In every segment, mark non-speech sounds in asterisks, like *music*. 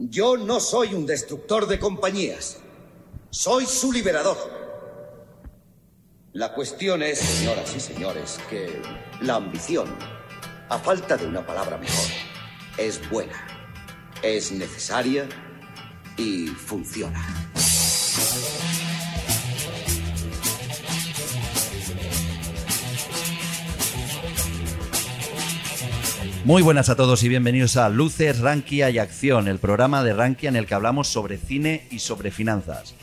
Yo no soy un destructor de compañías. Soy su liberador. La cuestión es, señoras y señores, que la ambición, a falta de una palabra mejor, es buena, es necesaria y funciona. Muy buenas a todos y bienvenidos a Luces, Rankia y Acción, el programa de Rankia en el que hablamos sobre cine y sobre finanzas.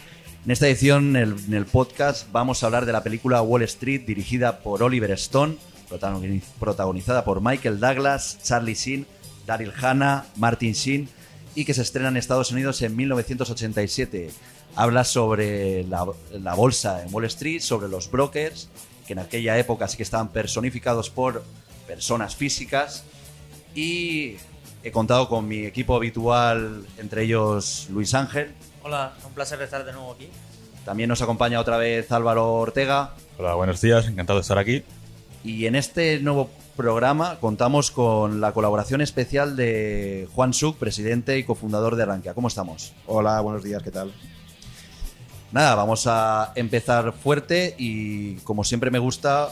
En esta edición, en el, podcast, vamos a hablar de la película Wall Street dirigida por Oliver Stone, protagoni- protagonizada por Michael Douglas, Charlie Sheen, Daryl Hannah, Martin Sheen y que se estrena en Estados Unidos en 1987. Habla sobre la, la bolsa en Wall Street, sobre los brokers, que en aquella época sí que estaban personificados por personas físicas y he contado con mi equipo habitual, entre ellos Luis Ángel. Hola, un placer estar de nuevo aquí. También nos acompaña otra vez Álvaro Ortega. Hola, buenos días, encantado de estar aquí. Y en este nuevo programa contamos con la colaboración especial de Juan Suc, presidente y cofundador de Arranquia. ¿Cómo estamos? Hola, buenos días, ¿qué tal? Nada, vamos a empezar fuerte y como siempre me gusta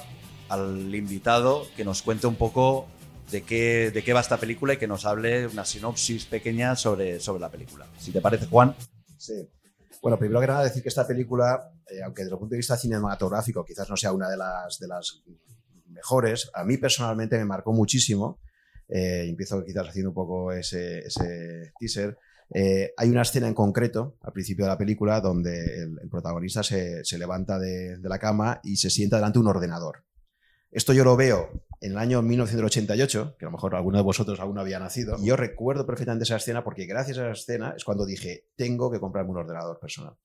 al invitado que nos cuente un poco de qué, de qué va esta película y que nos hable una sinopsis pequeña sobre, sobre la película. Si te parece, Juan. Sí. Bueno, primero que nada decir que esta película, eh, aunque desde el punto de vista cinematográfico quizás no sea una de las, de las mejores, a mí personalmente me marcó muchísimo. Eh, empiezo quizás haciendo un poco ese, teaser. Eh, hay una escena en concreto al principio de la película donde el, el protagonista se, se levanta de, de la cama y se sienta delante de un ordenador. Esto yo lo veo en el año 1988, que a lo mejor alguno de vosotros aún no había nacido. Y yo recuerdo perfectamente esa escena porque gracias a esa escena es cuando dije, tengo que comprarme un ordenador personal.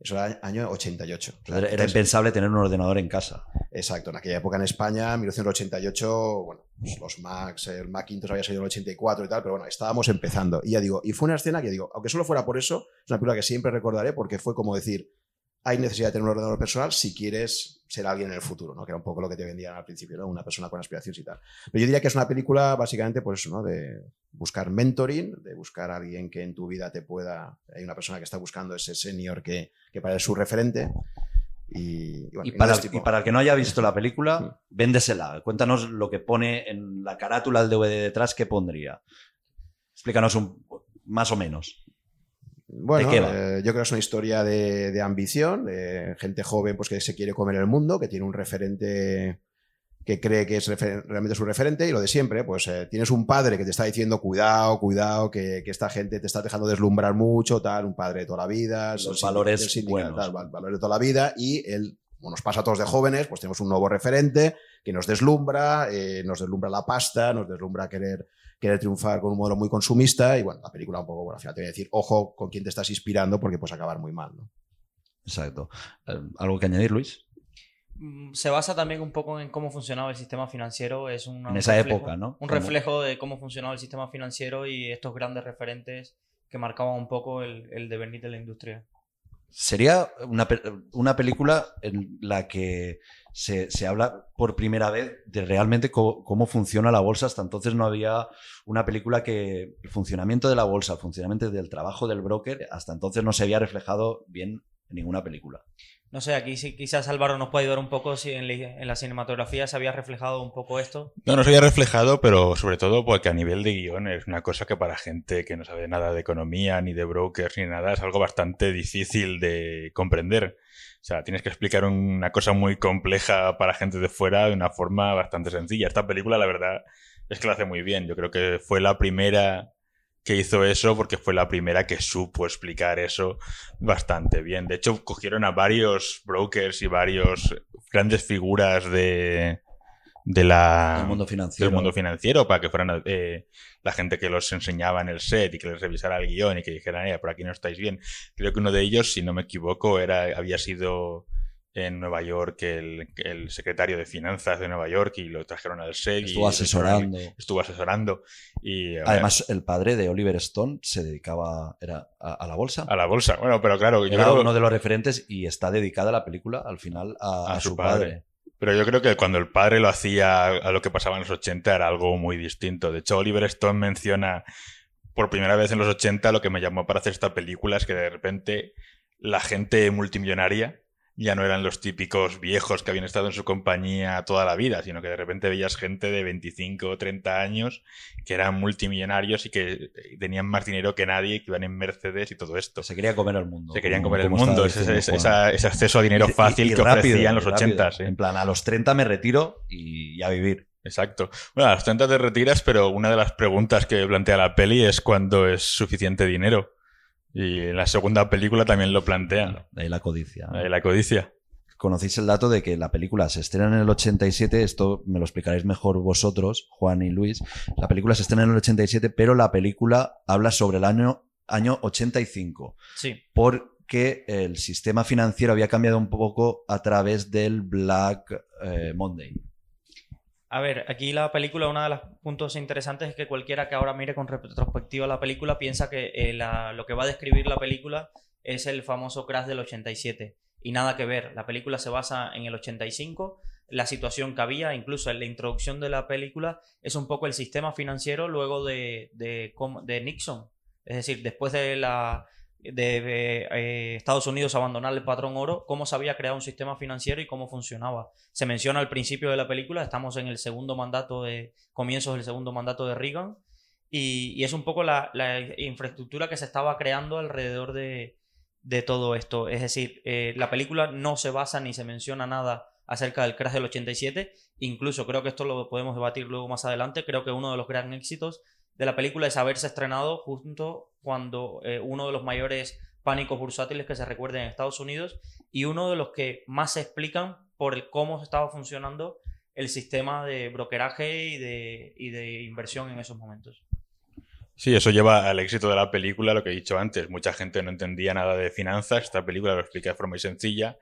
Eso era año 88. Era, impensable tener un ordenador en casa. Exacto, en aquella época en España, 1988, bueno, pues los Macs, el Macintosh había salido en el 84 y tal, pero bueno, estábamos empezando. Y ya digo, y fue una escena que digo, aunque solo fuera por eso, es una película que siempre recordaré porque fue como decir, hay necesidad de tener un ordenador personal si quieres ser alguien en el futuro, ¿no? Que era un poco lo que te vendían al principio, ¿no? Una persona con aspiraciones y tal. Pero yo diría que es una película básicamente por eso, ¿no? De buscar mentoring, de buscar a alguien que en tu vida te pueda... Hay una persona que está buscando ese senior que, que para él es su referente. Y, y bueno, Y y no para, es tipo- y para el que no haya visto la película, véndesela. Cuéntanos lo que pone en la carátula del DVD detrás, ¿qué pondría? Explícanos un, más o menos. Bueno, eh, yo creo que es una historia de, de ambición, de gente joven pues, que se quiere comer el mundo, que tiene un referente que cree que es realmente su referente y lo de siempre, pues eh, tienes un padre que te está diciendo cuidado, cuidado, que, que esta gente te está dejando deslumbrar mucho, tal, un padre de toda la vida, Los valores buenos. tal, valores de toda la vida y él, como nos pasa a todos de jóvenes, pues tenemos un nuevo referente que nos deslumbra, eh, nos deslumbra la pasta, nos deslumbra querer querer triunfar con un modelo muy consumista y bueno, la película un poco, bueno, al final te voy a decir, ojo con quién te estás inspirando porque puedes acabar muy mal, ¿no? Exacto. Eh, ¿Algo que añadir, Luis? Mm, Se basa también un poco en cómo funcionaba el sistema financiero. Es una- En un esa reflejo- época, ¿no? Un reflejo de cómo funcionaba el sistema financiero y estos grandes referentes que marcaban un poco el, el devenir de la industria. Sería una, una película en la que se, se habla por primera vez de realmente cómo funciona la bolsa. Hasta entonces no había una película que el funcionamiento de la bolsa, el funcionamiento del trabajo del broker, hasta entonces no se había reflejado bien en ninguna película. No sé, aquí sí, quizás Álvaro nos puede ayudar un poco si en, la- la cinematografía se había reflejado un poco esto. No, no se había reflejado, pero sobre todo porque a nivel de guion es una cosa que para gente que no sabe nada de economía, ni de brokers, ni nada, es algo bastante difícil de comprender. O sea, tienes que explicar una cosa muy compleja para gente de fuera de una forma bastante sencilla. Esta película, la verdad, es que lo hace muy bien. Yo creo que fue la primera que hizo eso porque fue la primera que supo explicar eso bastante bien. De hecho, cogieron a varios brokers y varios grandes figuras de, de la El mundo financiero. del mundo financiero para que fueran eh, la gente que los enseñaba en el set y que les revisara el guion y que dijeran, eh, por aquí no estáis bien. Creo que uno de ellos, si no me equivoco, era había sido en Nueva York el, el secretario de finanzas de Nueva York y lo trajeron al set. y Estuvo asesorando. Estuvo asesorando. Y, Además, el padre de Oliver Stone se dedicaba era a, a la bolsa. a la bolsa. Bueno, pero claro, yo Era creo- uno de los referentes y está dedicada la película al final a, a su padre. Pero yo creo que cuando el padre lo hacía a lo que pasaba en los 80 era algo muy distinto. De hecho, Oliver Stone menciona por primera vez en los 80 lo que me llamó para hacer esta película es que de repente la gente multimillonaria ya no eran los típicos viejos que habían estado en su compañía toda la vida, sino que de repente veías gente de 25 o 30 años que eran multimillonarios y que tenían más dinero que nadie, que iban en Mercedes y todo esto. Se quería comer el mundo. Se querían comer el mundo, ese, ese- esa- ese acceso a dinero Y- y- fácil y que rápido, ofrecía en los y rápido. 80. sí. En plan, a los 30 me retiro y a vivir. Exacto. Bueno, a las 30 te retiras, pero una de las preguntas que plantea la peli es cuándo es suficiente dinero. Y en la segunda película también lo plantean. De ahí la codicia. ¿no? Ahí la codicia. Conocéis el dato de que la película se estrena en el 87, esto me lo explicaréis mejor vosotros, Juan y Luis. La película se estrena en el 87, pero la película habla sobre el año, año 85, Sí, porque el sistema financiero había cambiado un poco a través del Black eh, Monday. A ver, aquí la película, uno de los puntos interesantes es que cualquiera que ahora mire con retrospectiva la película piensa que eh, lo que va a describir la película es el famoso crash del 87. Y nada que ver, la película se basa en el 85, la situación que había, incluso en la introducción de la película, es un poco el sistema financiero luego de, de Nixon. Es decir, después de la de eh, Estados Unidos abandonar el patrón oro, cómo se había creado un sistema financiero y cómo funcionaba. Se menciona al principio de la película, estamos en el segundo mandato de, comienzos del segundo mandato de Reagan, y, es un poco la, infraestructura que se estaba creando alrededor de, de todo esto. Es decir, eh, la película no se basa ni se menciona nada acerca del crash del 87, incluso creo que esto lo podemos debatir luego más adelante, creo que uno de los gran éxitos de la película es haberse estrenado justo cuando eh, uno de los mayores pánicos bursátiles que se recuerden en Estados Unidos y uno de los que más se explican por el cómo estaba funcionando el sistema de brokeraje y de, y de inversión en esos momentos. Sí, eso lleva al éxito de la película, lo que he dicho antes. Mucha gente no entendía nada de finanzas. Esta película lo explica de forma muy sencilla.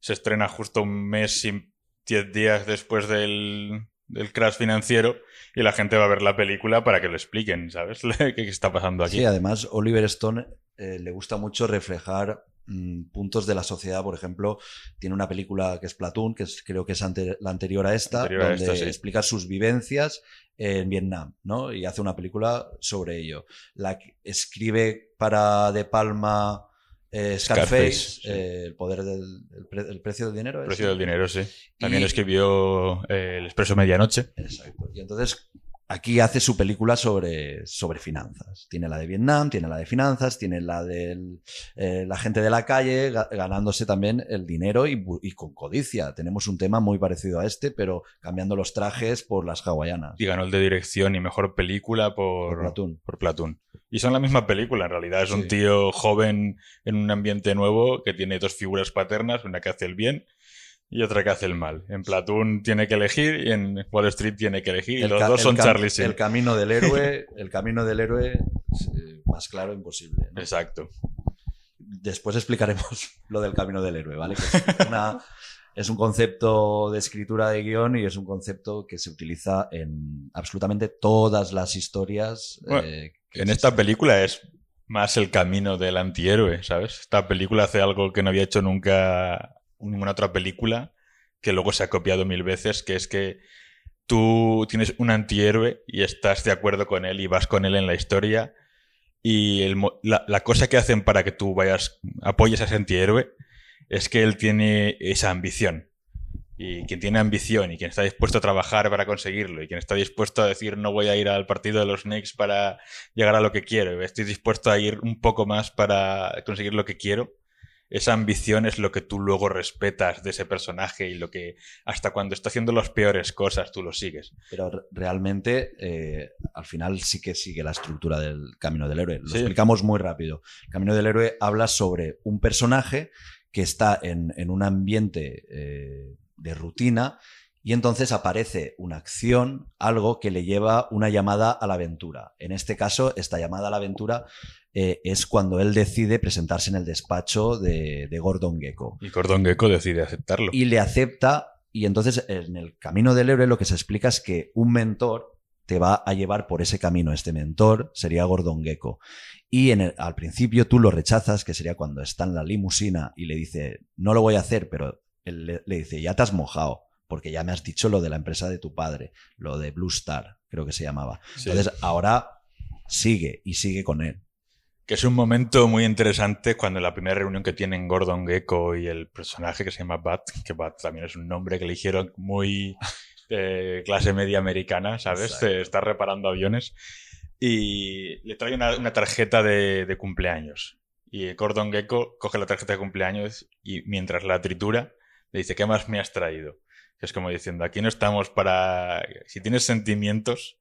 Se estrena justo un mes y diez días después del, del crash financiero y la gente va a ver la película para que lo expliquen, ¿sabes? *laughs* ¿Qué qué está pasando aquí? Sí, además Oliver Stone eh, le gusta mucho reflejar mm, puntos de la sociedad. Por ejemplo, tiene una película que es Platoon, que es- creo que es ante- la anterior a esta, Anterior a donde esta, sí. explica sus vivencias en Vietnam, ¿no? Y hace una película sobre ello. La escribe para De Palma eh, Scarface, Scarface, sí. eh, el poder del el pre- el precio del dinero. El precio del dinero, sí. También Y- escribió eh, El Expreso Medianoche. Exacto. Y entonces aquí hace su película sobre, sobre finanzas. Tiene la de Vietnam, tiene la de finanzas, tiene la de la gente de la calle ga- ganándose también el dinero y, con codicia. Tenemos un tema muy parecido a este, pero cambiando los trajes por las hawaianas. Y ganó el de dirección y mejor película por, Por Platoon. por Platoon. Y son la misma película, en realidad. Es un tío joven en un ambiente nuevo que tiene dos figuras paternas, una que hace el bien y otra que hace el mal. En Platoon tiene que elegir y en Wall Street tiene que elegir. Y El los dos son Charlie Sheen. El camino del héroe, *laughs* el camino del héroe eh, más claro imposible. ¿no? Exacto. Después explicaremos *laughs* lo del camino del héroe, ¿vale? Que es, *laughs* una- es un concepto de escritura de guion y es un concepto que se utiliza en absolutamente todas las historias. Bueno, eh, que En existen. esta película es más el camino del antihéroe, ¿sabes? Esta película hace algo que no había hecho nunca ninguna otra película, que luego se ha copiado mil veces, que es que tú tienes un antihéroe y estás de acuerdo con él y vas con él en la historia y la, la cosa que hacen para que tú vayas, apoyes a ese antihéroe es que él tiene esa ambición. Y quien tiene ambición y quien está dispuesto a trabajar para conseguirlo y quien está dispuesto a decir no voy a ir al partido de los Knicks para llegar a lo que quiero, estoy dispuesto a ir un poco más para conseguir lo que quiero, esa ambición es lo que tú luego respetas de ese personaje y lo que hasta cuando está haciendo las peores cosas tú lo sigues. Pero re- realmente, eh, al final sí que sigue la estructura del camino del héroe. Lo Sí. explicamos muy rápido. El camino del héroe habla sobre un personaje que está en, en un ambiente eh, de rutina y entonces aparece una acción, algo que le lleva una llamada a la aventura. En este caso, esta llamada a la aventura eh, es cuando él decide presentarse en el despacho de, de Gordon Gecko Y Gordon Gecko decide aceptarlo. y le acepta. Y entonces en el camino del héroe lo que se explica es que un mentor te va a llevar por ese camino. Este mentor sería Gordon Gecko. Y en el- al principio tú lo rechazas, que sería cuando está en la limusina y le dice, no lo voy a hacer, pero él le, le dice, ya te has mojado, porque ya me has dicho lo de la empresa de tu padre, lo de Blue Star, creo que se llamaba. Sí. Entonces ahora sigue y sigue con él. Que es un momento muy interesante cuando en la primera reunión que tienen Gordon Gecko y el personaje que se llama Bat, que Bat también es un nombre que eligieron muy de *laughs* clase media americana, ¿sabes? Exacto. Está reparando aviones. Y le trae una, una tarjeta de, de cumpleaños. Y Gordon Gecko coge la tarjeta de cumpleaños y mientras la tritura le dice, ¿qué más me has traído? Que es como diciendo, aquí no estamos para... Si tienes sentimientos,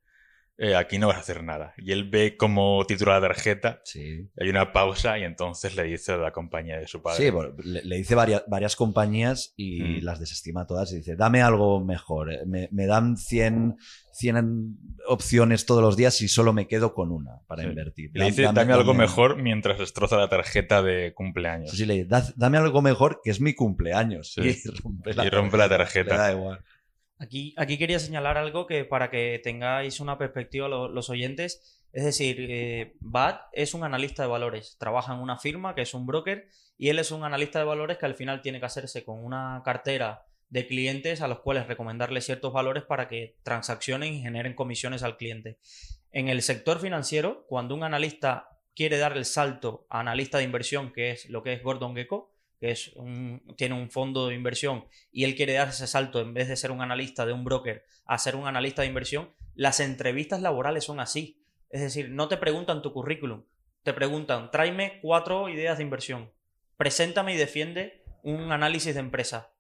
eh, aquí no vas a hacer nada. Y él ve cómo titula la tarjeta, Sí. hay una pausa y entonces le dice a la compañía de su padre. Sí, bueno, le, le dice varias, varias compañías y Mm. las desestima todas y dice, dame algo mejor. eh, Me, me dan 100, 100 opciones todos los días y solo me quedo con una para Sí. invertir. Le dice, Dame- dame, algo dame- mejor mientras destroza la tarjeta de cumpleaños. Sí, le dice, "Da- dame algo mejor que es mi cumpleaños. Sí. *laughs* Y rompe Y rompe la tarjeta. Le da igual. Aquí, quería señalar algo que para que tengáis una perspectiva lo- los oyentes, es decir, eh, Bat es un analista de valores, trabaja en una firma que es un broker y él es un analista de valores que al final tiene que hacerse con una cartera de clientes a los cuales recomendarle ciertos valores para que transaccionen y generen comisiones al cliente. En el sector financiero, cuando un analista quiere dar el salto a analista de inversión, que es lo que es Gordon Gecko, que es un- tiene un fondo de inversión y él quiere dar ese salto en vez de ser un analista de un broker a ser un analista de inversión, las entrevistas laborales son así. Es decir, no te preguntan tu currículum, te preguntan, tráeme cuatro ideas de inversión, preséntame y defiende un análisis de empresa.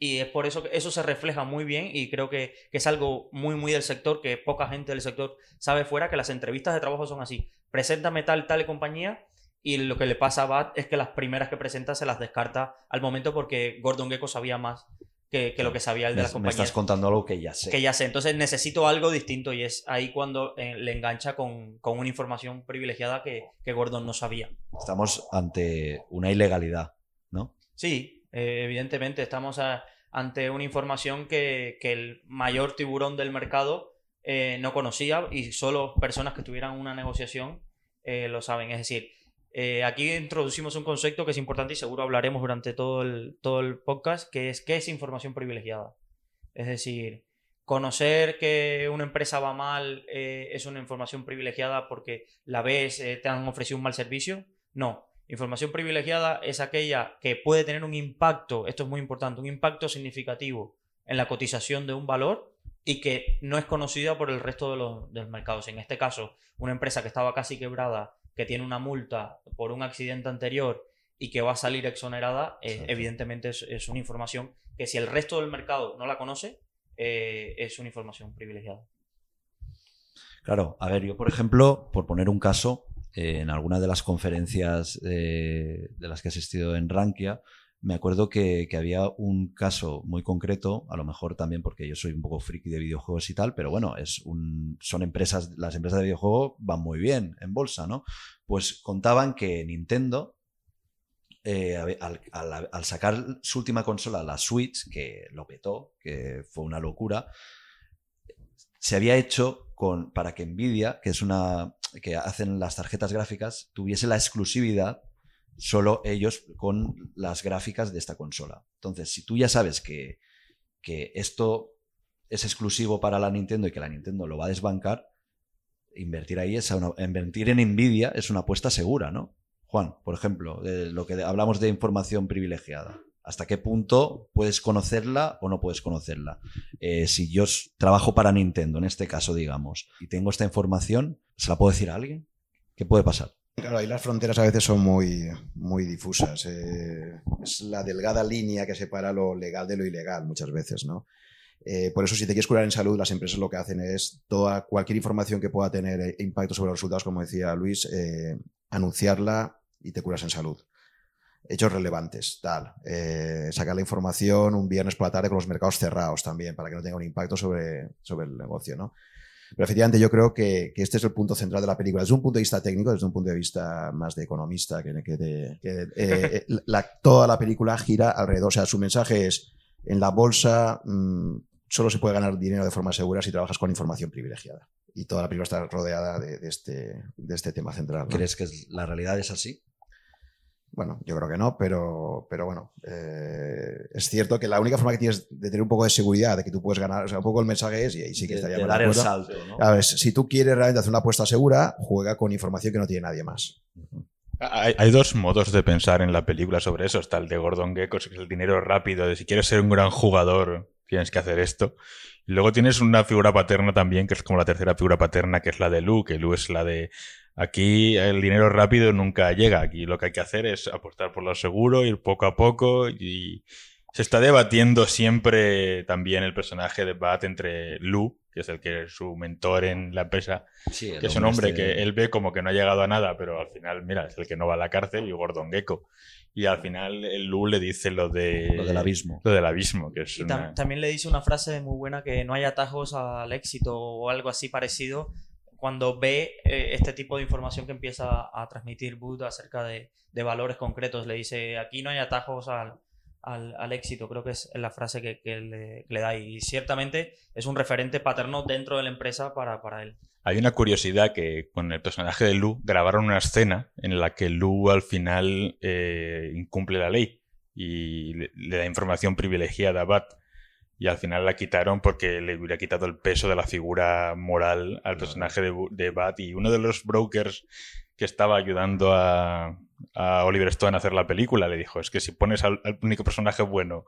Y es por eso que eso se refleja muy bien y creo que, que es algo muy, muy del sector, que poca gente del sector sabe fuera, que las entrevistas de trabajo son así. Preséntame tal, tal compañía y lo que le pasa a Bat es que las primeras que presenta se las descarta al momento porque Gordon Gecko sabía más que, que lo que sabía el de Me, las me compañías. estás contando algo que ya sé. Que ya sé, entonces necesito algo distinto y es ahí cuando eh, le engancha con, con una información privilegiada que, que Gordon no sabía. Estamos ante una ilegalidad, ¿no? Sí, eh, evidentemente estamos a- ante una información que, que el mayor tiburón del mercado eh, no conocía y solo personas que tuvieran una negociación eh, lo saben. Es decir, eh, aquí introducimos un concepto que es importante y seguro hablaremos durante todo el, todo el podcast, que es qué es información privilegiada. Es decir, conocer que una empresa va mal eh, es una información privilegiada porque la ves, eh, te han ofrecido un mal servicio. No, Información privilegiada es aquella que puede tener un impacto, esto es muy importante, un impacto significativo en la cotización de un valor y que no es conocida por el resto de los, de los mercados. En este caso, una empresa que estaba casi quebrada, que tiene una multa por un accidente anterior y que va a salir exonerada, eh, evidentemente es, es una información que si el resto del mercado no la conoce, eh, es una información privilegiada. Claro, a ver, yo por ejemplo, por poner un caso, eh, en alguna de las conferencias de las que he asistido en Rankia, me acuerdo que, había un caso muy concreto, a lo mejor también porque yo soy un poco friki de videojuegos y tal, pero bueno, es un, son empresas, las empresas de videojuegos van muy bien en bolsa, ¿no? Pues contaban que Nintendo, eh, al sacar su última consola, la Switch, que lo petó, que fue una locura, se había hecho con, para que Nvidia, que es una que hacen las tarjetas gráficas, tuviese la exclusividad solo ellos con las gráficas de esta consola. Entonces, si tú ya sabes que, que esto es exclusivo para la Nintendo y que la Nintendo lo va a desbancar, invertir ahí es invertir en Nvidia es una apuesta segura, ¿no? Juan, por ejemplo, de lo que hablamos de información privilegiada. ¿Hasta qué punto puedes conocerla o no puedes conocerla? Eh, si yo trabajo para Nintendo, en este caso, digamos, y tengo esta información, ¿se la puedo decir a alguien? ¿Qué puede pasar? Claro, ahí las fronteras a veces son muy, muy difusas. eh, es la delgada línea que separa lo legal de lo ilegal muchas veces, ¿no? Eh, por eso, si te quieres curar en salud, las empresas lo que hacen es toda cualquier información que pueda tener eh, impacto sobre los resultados, como decía Luis, anunciarla y te curas en salud. Hechos relevantes, tal. Sacar la información un viernes por la tarde con los mercados cerrados también, para que no tenga un impacto sobre, sobre el negocio, ¿no? Pero efectivamente yo creo que, que este es el punto central de la película. Desde un punto de vista técnico, desde un punto de vista más de economista, que, que de- que, eh, *laughs* la- toda la película gira alrededor. O sea, su mensaje es, en la bolsa mm, solo se puede ganar dinero de forma segura si trabajas con información privilegiada. Y toda la película está rodeada de, de este, de este tema central. ¿no? ¿Crees que la realidad es así? Bueno, yo creo que no, pero, pero bueno, eh, es cierto que la única forma que tienes de tener un poco de seguridad, de que tú puedes ganar, o sea, un poco el mensaje es, y ahí sí que De- estaría de dar el salto, ¿no? A ver, si tú quieres realmente hacer una apuesta segura, juega con información que no tiene nadie más. Hay, hay dos modos de pensar en la película sobre eso. Está el de Gordon Gekko, que es el dinero rápido, de si quieres ser un gran jugador, tienes que hacer esto. Y luego tienes una figura paterna también, que es como la tercera figura paterna, que es la de Lu, que Lu es la de aquí el dinero rápido nunca llega. Aquí lo que hay que hacer es apostar por lo seguro, ir poco a poco y se está debatiendo siempre también el personaje de Bat entre Lu, que es el que es su mentor en la empresa, Sí, que es un hombre este- que él ve como que no ha llegado a nada, pero al final, mira, es el que no va a la cárcel y Gordon Gecko. Y al final el Lu le dice lo de Lo del abismo. lo del abismo, que es Y tam- una... también le dice una frase muy buena que no hay atajos al éxito o algo así parecido cuando ve eh, este tipo de información que empieza a transmitir Booth acerca de, de valores concretos. Le dice, aquí no hay atajos al, al- al éxito. Creo que es la frase que, que le, que le da. Y ciertamente es un referente paterno dentro de la empresa para, para él. Hay una curiosidad que con el personaje de Lu grabaron una escena en la que Lu al final eh, incumple la ley y le, le da información privilegiada a Bat. Y al final la quitaron porque le hubiera quitado el peso de la figura moral al personaje de, de Bat. Y uno de los brokers que estaba ayudando a, a Oliver Stone a hacer la película le dijo, es que si pones al, al único personaje bueno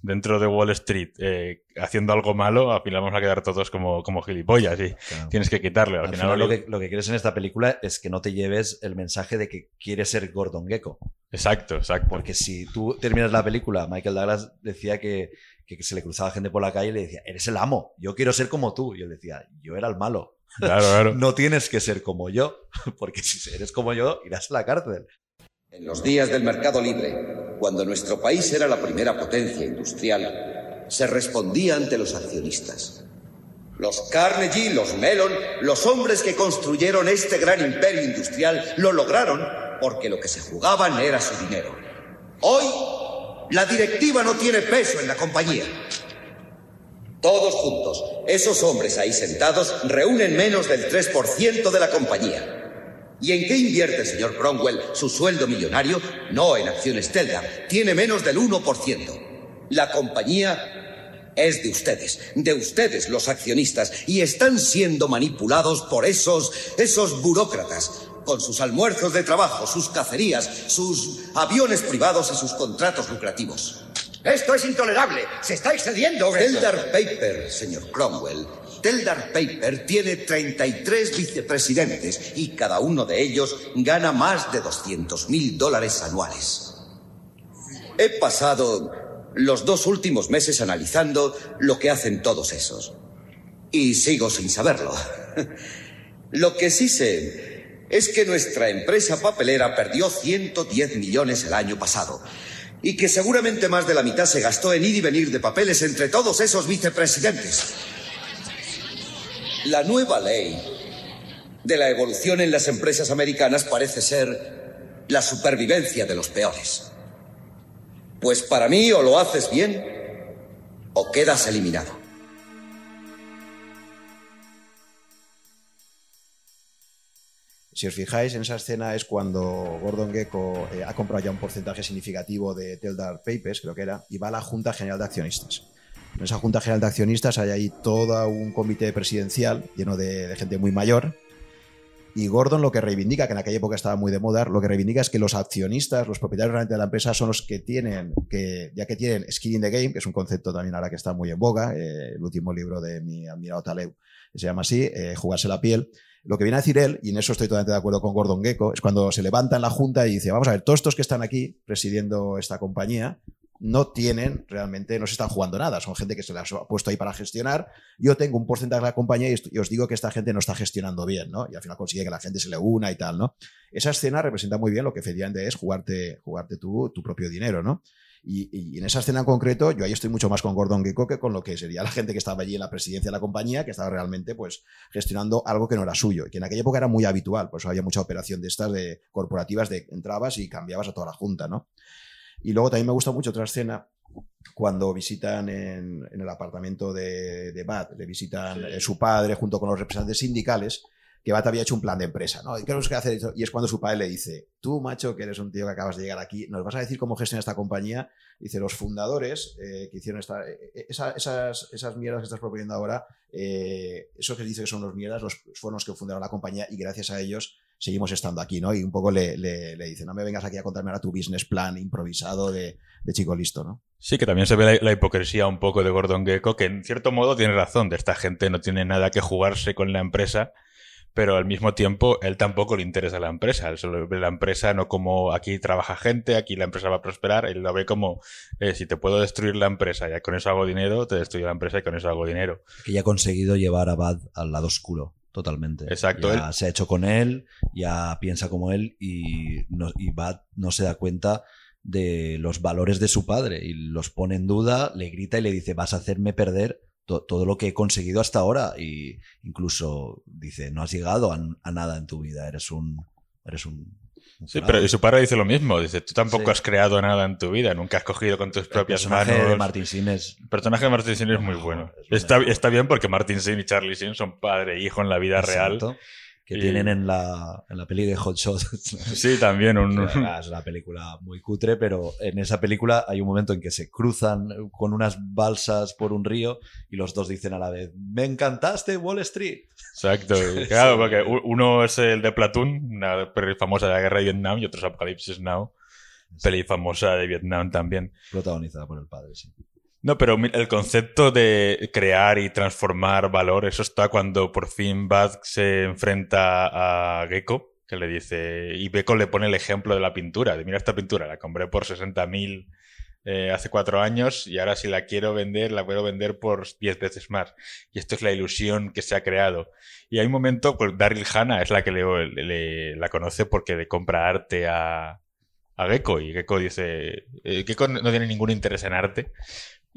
dentro de Wall Street eh, haciendo algo malo, al final vamos a quedar todos como, como gilipollas y Claro. tienes que quitarle. Al, Al final, final, lo, que, lo que quieres en esta película es que no te lleves el mensaje de que quieres ser Gordon Gecko. Exacto, exacto. Porque si tú terminas la película, Michael Douglas decía que, que se le cruzaba gente por la calle y le decía, eres el amo, yo quiero ser como tú. Y él decía, yo era el malo. Claro, claro. *laughs* No tienes que ser como yo, *laughs* porque si eres como yo, irás a la cárcel. En los días del mercado libre, cuando nuestro país era la primera potencia industrial, se respondía ante los accionistas. Los Carnegie, los Mellon, los hombres que construyeron este gran imperio industrial lo lograron porque lo que se jugaban era su dinero. Hoy, la directiva no tiene peso en la compañía. Todos juntos, esos hombres ahí sentados reúnen menos del 3% de la compañía. ¿Y en qué invierte el señor Cromwell su sueldo millonario? No en acciones Teldar, tiene menos del 1%. La compañía es de ustedes, de ustedes los accionistas, y están siendo manipulados por esos, esos burócratas, con sus almuerzos de trabajo, sus cacerías, sus aviones privados y sus contratos lucrativos. Esto es intolerable. Se está excediendo. Teldar Paper, señor Cromwell. Teldar Paper tiene 33 vicepresidentes y cada uno de ellos gana más de 200 mil dólares anuales. He pasado los dos últimos meses analizando lo que hacen todos esos. Y sigo sin saberlo. *laughs* Lo que sí sé es que nuestra empresa papelera perdió 110 millones el año pasado. Y que seguramente más de la mitad se gastó en ir y venir de papeles entre todos esos vicepresidentes. La nueva ley de la evolución en las empresas americanas parece ser la supervivencia de los peores. Pues para mí o lo haces bien o quedas eliminado. Si os fijáis, en esa escena es cuando Gordon Gecko eh, ha comprado ya un porcentaje significativo de Teldar Papers, creo que era, y va a la Junta General de Accionistas. En esa Junta General de Accionistas hay ahí todo un comité presidencial lleno de, gente muy mayor. Y Gordon lo que reivindica, que en aquella época estaba muy de moda, lo que reivindica es que los accionistas, los propietarios realmente de la empresa, son los que tienen, que ya que tienen skin in the game, que es un concepto también ahora que está muy en boga, eh, el último libro de mi admirado Taleb, que se llama así, eh, Jugarse la piel, lo que viene a decir él, y en eso estoy totalmente de acuerdo con Gordon Gecko, es cuando se levanta en la junta y dice, vamos a ver, todos estos que están aquí presidiendo esta compañía no tienen realmente, no se están jugando nada, son gente que se las ha puesto ahí para gestionar. Yo tengo un porcentaje de la compañía y, os digo que esta gente no está gestionando bien, ¿no? Y al final consigue que la gente se le una y tal, ¿no? Esa escena representa muy bien lo que efectivamente es jugarte, jugarte tu, tu propio dinero, ¿no? Y, y en esa escena en concreto, yo ahí estoy mucho más con Gordon Gecko que con lo que sería la gente que estaba allí en la presidencia de la compañía, que estaba realmente pues gestionando algo que no era suyo, y que en aquella época era muy habitual, por eso había mucha operación de estas de corporativas de entrabas y cambiabas a toda la junta, ¿no? Y luego también me gusta mucho otra escena cuando visitan en, en el apartamento de, de Bad, le visitan eh, su padre junto con los representantes sindicales, que Bat había hecho un plan de empresa, ¿no? ¿Y qué que hacer? Y es cuando su padre le dice, tú, macho, que eres un tío que acabas de llegar aquí, ¿nos vas a decir cómo gestiona esta compañía? Dice, los fundadores eh, que hicieron esta, eh, eh, esas, esas mierdas que estás proponiendo ahora, eso que dice que son los mierdas, los, fueron los que fundaron la compañía y gracias a ellos seguimos estando aquí, ¿no? Y un poco le, le, dice, no me vengas aquí a contarme ahora tu business plan improvisado de, chico listo, ¿no? Sí, que también se ve la, hipocresía un poco de Gordon Gecko, que en cierto modo tiene razón, de esta gente no tiene nada que jugarse con la empresa pero al mismo tiempo él tampoco le interesa la empresa. Él solo ve la empresa no como aquí trabaja gente, aquí la empresa va a prosperar, él lo ve como eh, si te puedo destruir la empresa y con eso hago dinero, te destruyo la empresa y con eso hago dinero. Que ya ha conseguido llevar a Bad al lado oscuro. Totalmente. Exacto. Ya se ha hecho con él, ya piensa como él y, no, y Bad no se da cuenta de los valores de su padre y los pone en duda, le grita y le dice, vas a hacerme perder todo lo que he conseguido hasta ahora. Y incluso dice, no has llegado a, nada en tu vida, eres un... Eres un, sí, pero y su padre dice lo mismo, dice, tú tampoco has creado nada en tu vida, nunca has cogido con tus propias el personaje De Martin Sin es... El personaje de Martin Sin es muy bueno. está, está, bien porque Martin Sin y Charlie Sin son padre e hijo en la vida real que tienen en la, en la peli de Hot Shot. *laughs* Sí, también. Un... es una película muy cutre, pero en esa película hay un momento en que se cruzan con unas balsas por un río y los dos dicen a la vez, me encantaste Wall Street. Exacto. *laughs* Claro, porque uno es el de Platoon, una peli famosa de la guerra de Vietnam, y otro es Apocalipsis Now, peli famosa de Vietnam también. Protagonizada por el padre, sí. No, pero el concepto de crear y transformar valor, eso está cuando por fin Bad se enfrenta a Gecko, que le dice, y Gecko le pone el ejemplo de la pintura, de mira esta pintura, la compré por 60.000 eh, hace cuatro años y ahora si la quiero vender, la puedo vender por 10 veces más. Y esto es la ilusión que se ha creado. Y hay un momento, pues Daryl Hannah es la que le, la conoce porque le compra arte a, a Gecko y Gecko dice, eh, Gecko no tiene ningún interés en arte,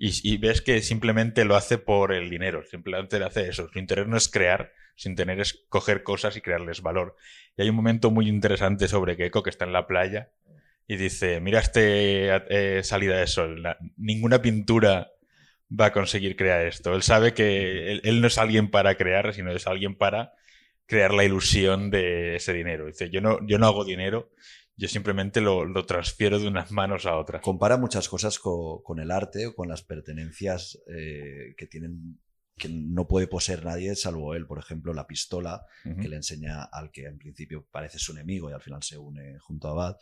y, ves que simplemente lo hace por el dinero, simplemente le hace eso. Su interés no es crear, su interés es coger cosas y crearles valor. Y hay un momento muy interesante sobre Gecko que está en la playa y dice, mira este eh, salida de sol, ninguna pintura va a conseguir crear esto. Él sabe que él, no es alguien para crear, sino es alguien para crear la ilusión de ese dinero. Dice, yo no, yo no hago dinero, yo simplemente lo, transfiero de unas manos a otras. Compara muchas cosas con, el arte o con las pertenencias eh, que tienen que no puede poseer nadie salvo él. Por ejemplo, la pistola que le enseña al que en principio parece su enemigo y al final se une junto a Bad.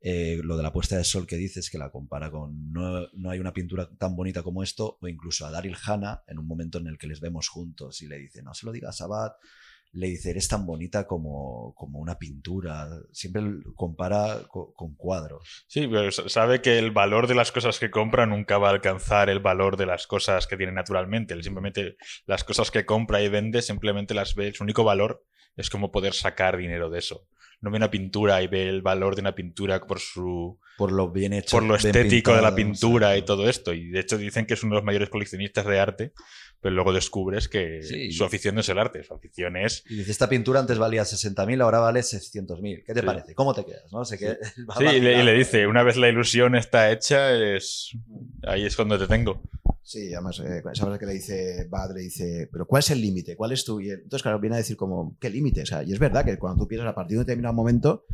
Eh, lo de la puesta de sol que dices, que la compara con no, no, hay una pintura tan bonita como esto, o incluso a Daryl Hannah en un momento en el que les vemos juntos y le dice, no se lo digas a Bad, le dice, eres tan bonita como, como una pintura. Siempre compara con, cuadros. Sí, pero sabe que el valor de las cosas que compra nunca va a alcanzar el valor de las cosas que tiene naturalmente. Él simplemente las cosas que compra y vende simplemente las ve. Su único valor es como poder sacar dinero de eso. No ve una pintura y ve el valor de una pintura por su... Por lo bien hecho. Por lo estético de la pintura y todo esto. Y de hecho dicen que es uno de los mayores coleccionistas de arte pero luego descubres que su afición no es el arte, su afición es... Y dice, esta pintura antes valía 60.000, ahora vale 600.000. ¿Qué te parece? ¿Cómo te quedas? ¿no? *laughs* sí, y, le, dice, una vez la ilusión está hecha, es... ahí es cuando te tengo. Sí, además, eh, esa vez que le dice Bad, le dice, pero ¿cuál es el límite? ¿Cuál es tu...? Y entonces, claro, viene a decir como, ¿qué límite? O sea, y es verdad que cuando tú piensas a partir de un determinado momento,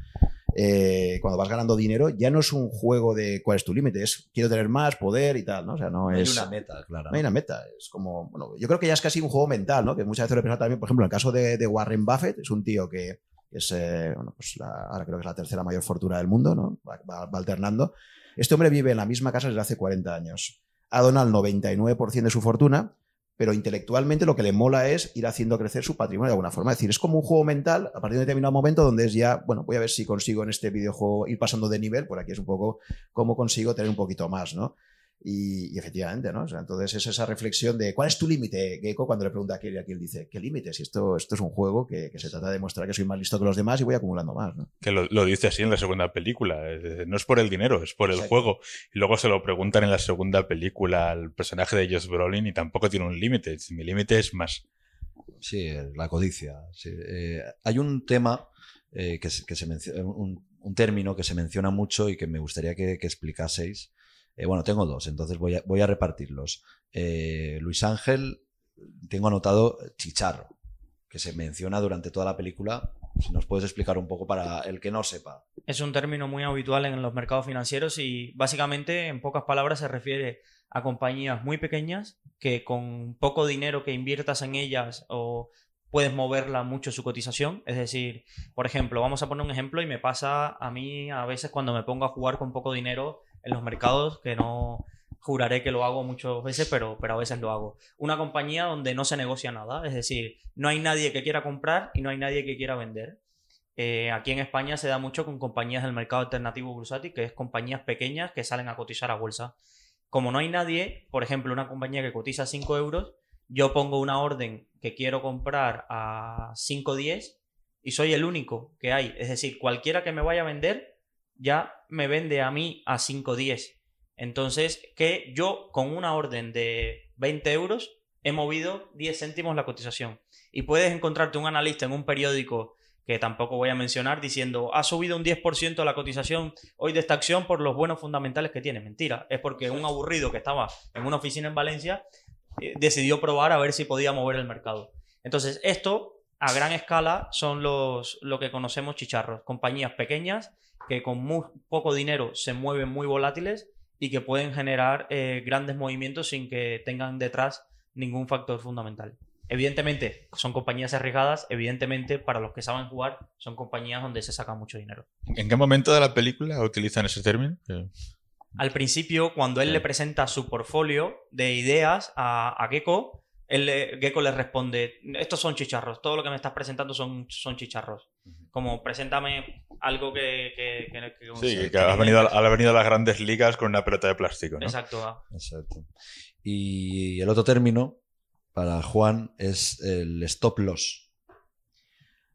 eh, cuando vas ganando dinero, ya no es un juego de cuál es tu límite, es quiero tener más poder y tal, ¿no? O sea, no, es. Hay una meta, claro. No hay una meta. Es como, bueno, yo creo que ya es casi un juego mental, ¿no? Que muchas veces lo he pensado también, por ejemplo, en el caso de, Warren Buffett, es un tío que es, eh, bueno, pues ahora creo que es la tercera mayor fortuna del mundo, ¿no? Va, alternando. Este hombre vive en la misma casa desde hace 40 años. Ha donado el 99% de su fortuna pero intelectualmente lo que le mola es ir haciendo crecer su patrimonio de alguna forma. Es decir, es como un juego mental a partir de un determinado momento donde es ya, bueno, voy a ver si consigo en este videojuego ir pasando de nivel, por aquí es un poco cómo consigo tener un poquito más, ¿no? Y, efectivamente, ¿no? entonces es esa reflexión de cuál es tu límite, Gecko, cuando le pregunta a Kiel y Kiel dice, ¿qué límite? Si esto, esto es un juego que, se trata de demostrar que soy más listo que los demás y voy acumulando más, ¿no? Que lo, dice así en la segunda película, no es por el dinero, es por el juego. Y luego se lo preguntan en la segunda película al personaje de Josh Brolin y tampoco tiene un límite, mi límite es más. Sí, la codicia. Eh, hay un tema eh, que, se menciona, un, término que se menciona mucho y que me gustaría que explicaseis eh, bueno, tengo dos, entonces voy a, repartirlos. Eh, Luis Ángel, tengo anotado chicharro. que se menciona durante toda la película. Si nos puedes explicar un poco para el que no sepa. Es un término muy habitual en los mercados financieros y básicamente, en pocas palabras, se refiere a compañías muy pequeñas que con poco dinero que inviertas en ellas o puedes moverla mucho su cotización. Es decir, por ejemplo, vamos a poner un ejemplo y me pasa a mí a veces cuando me pongo a jugar con poco dinero en los mercados, que no juraré que lo hago muchas veces, pero, pero a veces lo hago. Una compañía donde no se negocia nada, es decir, no hay nadie que quiera comprar y no hay nadie que quiera vender. Eh, aquí en España se da mucho con compañías del mercado alternativo bursátil, que es compañías pequeñas que salen a cotizar a bolsa. Como no hay nadie, por ejemplo, una compañía que cotiza 5 euros, yo pongo una orden que quiero comprar a 5.10 y soy el único que hay. Es decir, cualquiera que me vaya a vender ya me vende a mí a 5.10. Entonces, que yo con una orden de 20 euros he movido 10 céntimos la cotización. Y puedes encontrarte un analista en un periódico que tampoco voy a mencionar, diciendo, ha subido un 10% la cotización hoy de esta acción por los buenos fundamentales que tiene. Mentira, es porque un aburrido que estaba en una oficina en Valencia eh, decidió probar a ver si podía mover el mercado. Entonces, esto a gran escala son los lo que conocemos chicharros, compañías pequeñas que con muy poco dinero se mueven muy volátiles y que pueden generar eh, grandes movimientos sin que tengan detrás ningún factor fundamental. Evidentemente, son compañías arriesgadas, evidentemente, para los que saben jugar, son compañías donde se saca mucho dinero. ¿En qué momento de la película utilizan ese término? Al principio, cuando él le presenta su portfolio de ideas a, a Gecko, él Gecko le responde, estos son chicharros, todo lo que me estás presentando son, son chicharros. Como, preséntame algo que... sí, que, has venido, ha venido a las grandes ligas con una pelota de plástico, ¿no? Exacto. Exacto. Y el otro término para Juan es el stop loss.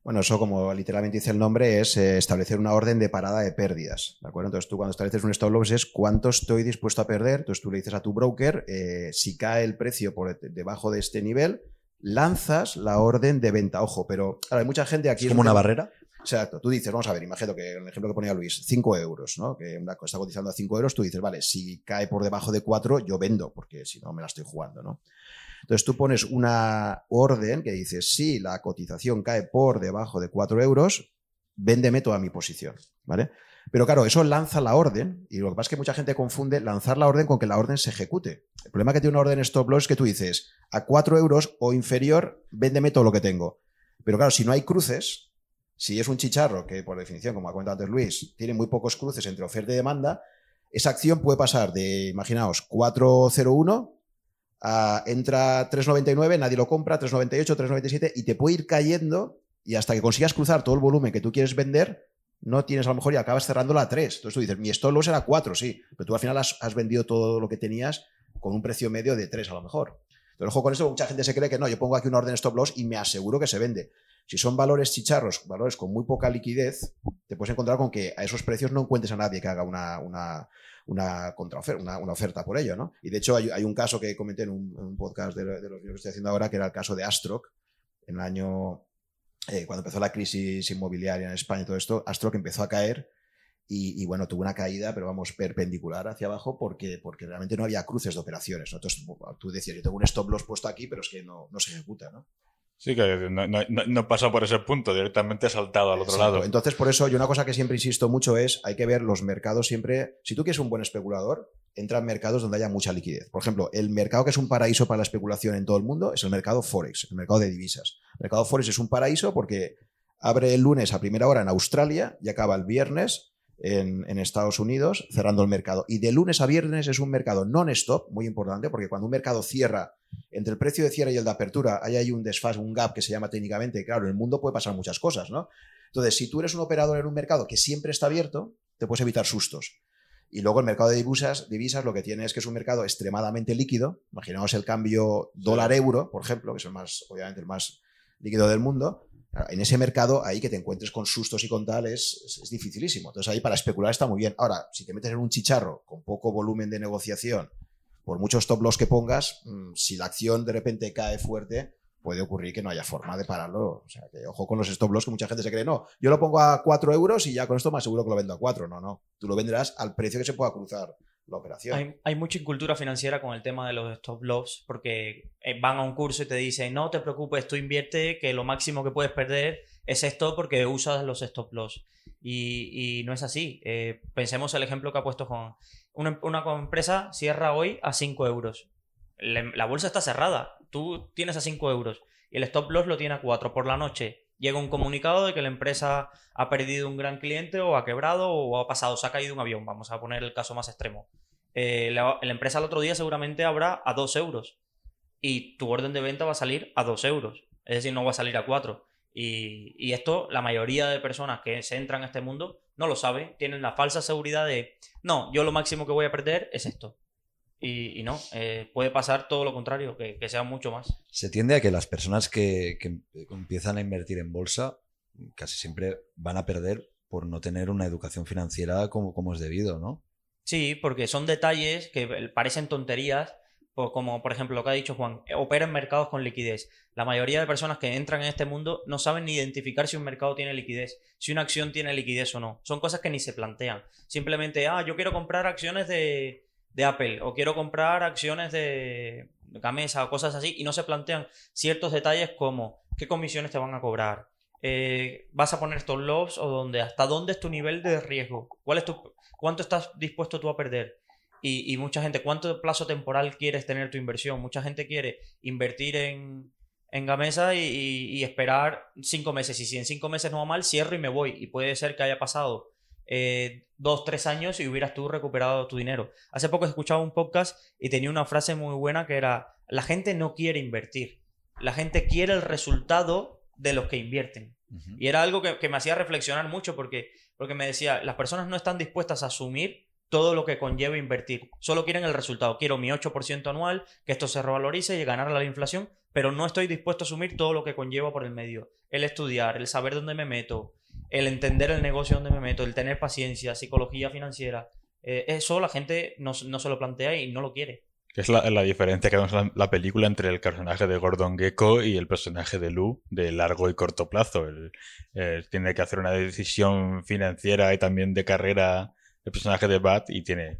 Bueno, eso como literalmente dice el nombre es eh, establecer una orden de parada de pérdidas, ¿de acuerdo? Entonces tú cuando estableces un stop loss es cuánto estoy dispuesto a perder, entonces tú le dices a tu broker, eh, si cae el precio por debajo de este nivel, lanzas la orden de venta, ojo, pero hay mucha gente aquí... ¿Es como una barrera? Exacto, tú dices, vamos a ver, imagino que el ejemplo que ponía Luis, 5 euros, ¿no? Que está cotizando a 5 euros, tú dices, vale, si cae por debajo de 4, yo vendo, porque si no me la estoy jugando, ¿no? Entonces tú pones una orden que dice, si la cotización cae por debajo de 4 euros, véndeme toda mi posición, ¿vale? Pero claro, eso lanza la orden y lo que pasa es que mucha gente confunde lanzar la orden con que la orden se ejecute. El problema que tiene una orden stop loss es que tú dices, a 4 euros o inferior, véndeme todo lo que tengo. Pero claro, si no hay cruces, si es un chicharro que por definición, como ha comentado antes Luis, tiene muy pocos cruces entre oferta y demanda, esa acción puede pasar de, imaginaos, 401 entra 3,99, nadie lo compra, 3,98, 3,97 y te puede ir cayendo y hasta que consigas cruzar todo el volumen que tú quieres vender, no tienes a lo mejor y acabas cerrándola a 3. Entonces tú dices, mi stop loss era 4, sí, pero tú al final has, vendido todo lo que tenías con un precio medio de 3 a lo mejor. Entonces, ojo con eso, mucha gente se cree que no, yo pongo aquí una orden stop loss y me aseguro que se vende. Si son valores chicharros, valores con muy poca liquidez, te puedes encontrar con que a esos precios no encuentres a nadie que haga una, una, una contraoferta, una, una, oferta por ello, ¿no? Y de hecho hay, un caso que comenté en un, podcast de, los que estoy haciendo ahora, que era el caso de Astroc, en el año, eh, cuando empezó la crisis inmobiliaria en España y todo esto, Astroc empezó a caer y, bueno, tuvo una caída, pero vamos, perpendicular hacia abajo porque, porque realmente no había cruces de operaciones. Entonces tú decías, yo tengo un stop loss puesto aquí, pero es que no, no se ejecuta, ¿no? Sí, que no, no, pasa por ese punto, directamente saltado al otro lado. Entonces, por eso, yo una cosa que siempre insisto mucho es, hay que ver los mercados siempre, si tú quieres un buen especulador, entra en mercados donde haya mucha liquidez. Por ejemplo, el mercado que es un paraíso para la especulación en todo el mundo es el mercado Forex, el mercado de divisas. El mercado Forex es un paraíso porque abre el lunes a primera hora en Australia y acaba el viernes en, Estados Unidos cerrando el mercado. Y de lunes a viernes es un mercado non-stop, muy importante, porque cuando un mercado cierra entre el precio de cierre y el de apertura, hay ahí un desfase, un gap que se llama técnicamente, claro, en el mundo puede pasar muchas cosas, ¿no? Entonces, si tú eres un operador en un mercado que siempre está abierto, te puedes evitar sustos. Y luego el mercado de divisas, divisas lo que tiene es que es un mercado extremadamente líquido. Imaginaos el cambio dólar-euro, por ejemplo, que es el más, obviamente, el más líquido del mundo en ese mercado, ahí que te encuentres con sustos y con tal es, es, dificilísimo. Entonces ahí para especular está muy bien. Ahora, si te metes en un chicharro con poco volumen de negociación, por muchos stop loss que pongas, mm, si la acción de repente cae fuerte, puede ocurrir que no haya forma de pararlo. O sea, que ojo con los stop loss que mucha gente se cree, no, yo lo pongo a 4 euros y ya con esto más seguro que lo vendo a 4. No, no, tú lo venderás al precio que se pueda cruzar la operación. Hay, hay mucha incultura financiera con el tema de los stop loss porque eh, van a un curso y te dicen, no te preocupes, tú invierte que lo máximo que puedes perder es esto porque usas los stop loss. Y, no es así. Eh, pensemos el ejemplo que ha puesto Juan. Una, empresa cierra hoy a 5 euros. La bolsa está cerrada. Tú tienes a 5 euros y el stop loss lo tiene a 4 por la noche. Llega un comunicado de que la empresa ha perdido un gran cliente o ha quebrado o ha pasado, se ha caído un avión. Vamos a poner el caso más extremo. Eh, la, empresa el otro día seguramente habrá a 2 euros y tu orden de venta va a salir a 2 euros. Es decir, no va a salir a 4. Y, y esto, la mayoría de personas que se entran a este mundo no lo saben, tienen la falsa seguridad de, no, yo lo máximo que voy a perder es esto. Y, y no, eh, puede pasar todo lo contrario, que, que sea mucho más. Se tiende a que las personas que, que empiezan a invertir en bolsa casi siempre van a perder por no tener una educación financiera como, como es debido, ¿no? Sí, porque son detalles que parecen tonterías, po- como por ejemplo lo que ha dicho Juan, eh, opera en mercados con liquidez. La mayoría de personas que entran en este mundo no saben ni identificar si un mercado tiene liquidez, si una acción tiene liquidez o no. Son cosas que ni se plantean. Simplemente, ah, yo quiero comprar acciones de, de Apple o quiero comprar acciones de Gamesa o cosas así y no se plantean ciertos detalles como qué comisiones te van a cobrar. Eh, vas a poner estos loss o dónde, hasta dónde es tu nivel de riesgo, cuál es tu, cuánto estás dispuesto tú a perder. Y, y mucha gente, ¿cuánto plazo temporal quieres tener tu inversión? Mucha gente quiere invertir en, en Gamesa y, y- y esperar cinco meses. Y si en cinco meses no va mal, cierro y me voy. Y puede ser que haya pasado eh, dos, tres años y hubieras tú recuperado tu dinero. Hace poco escuchaba un podcast y tenía una frase muy buena que era, la gente no quiere invertir. La gente quiere el resultado de los que invierten. Y era algo que, que me hacía reflexionar mucho porque, porque me decía, las personas no están dispuestas a asumir todo lo que conlleva invertir. Solo quieren el resultado. Quiero mi 8% anual, que esto se revalorice y ganar la inflación, pero no estoy dispuesto a asumir todo lo que conlleva por el medio. El estudiar, el saber dónde me meto, el entender el negocio donde me meto, el tener paciencia, psicología financiera. Eh, eso la gente no, no se lo plantea y no lo quiere. Es la, la diferencia que vemos en la, la película entre el personaje de Gordon Gecko y el personaje de Lou de largo y corto plazo. El- eh, tiene que hacer una decisión financiera y también de carrera el personaje de Bat y tiene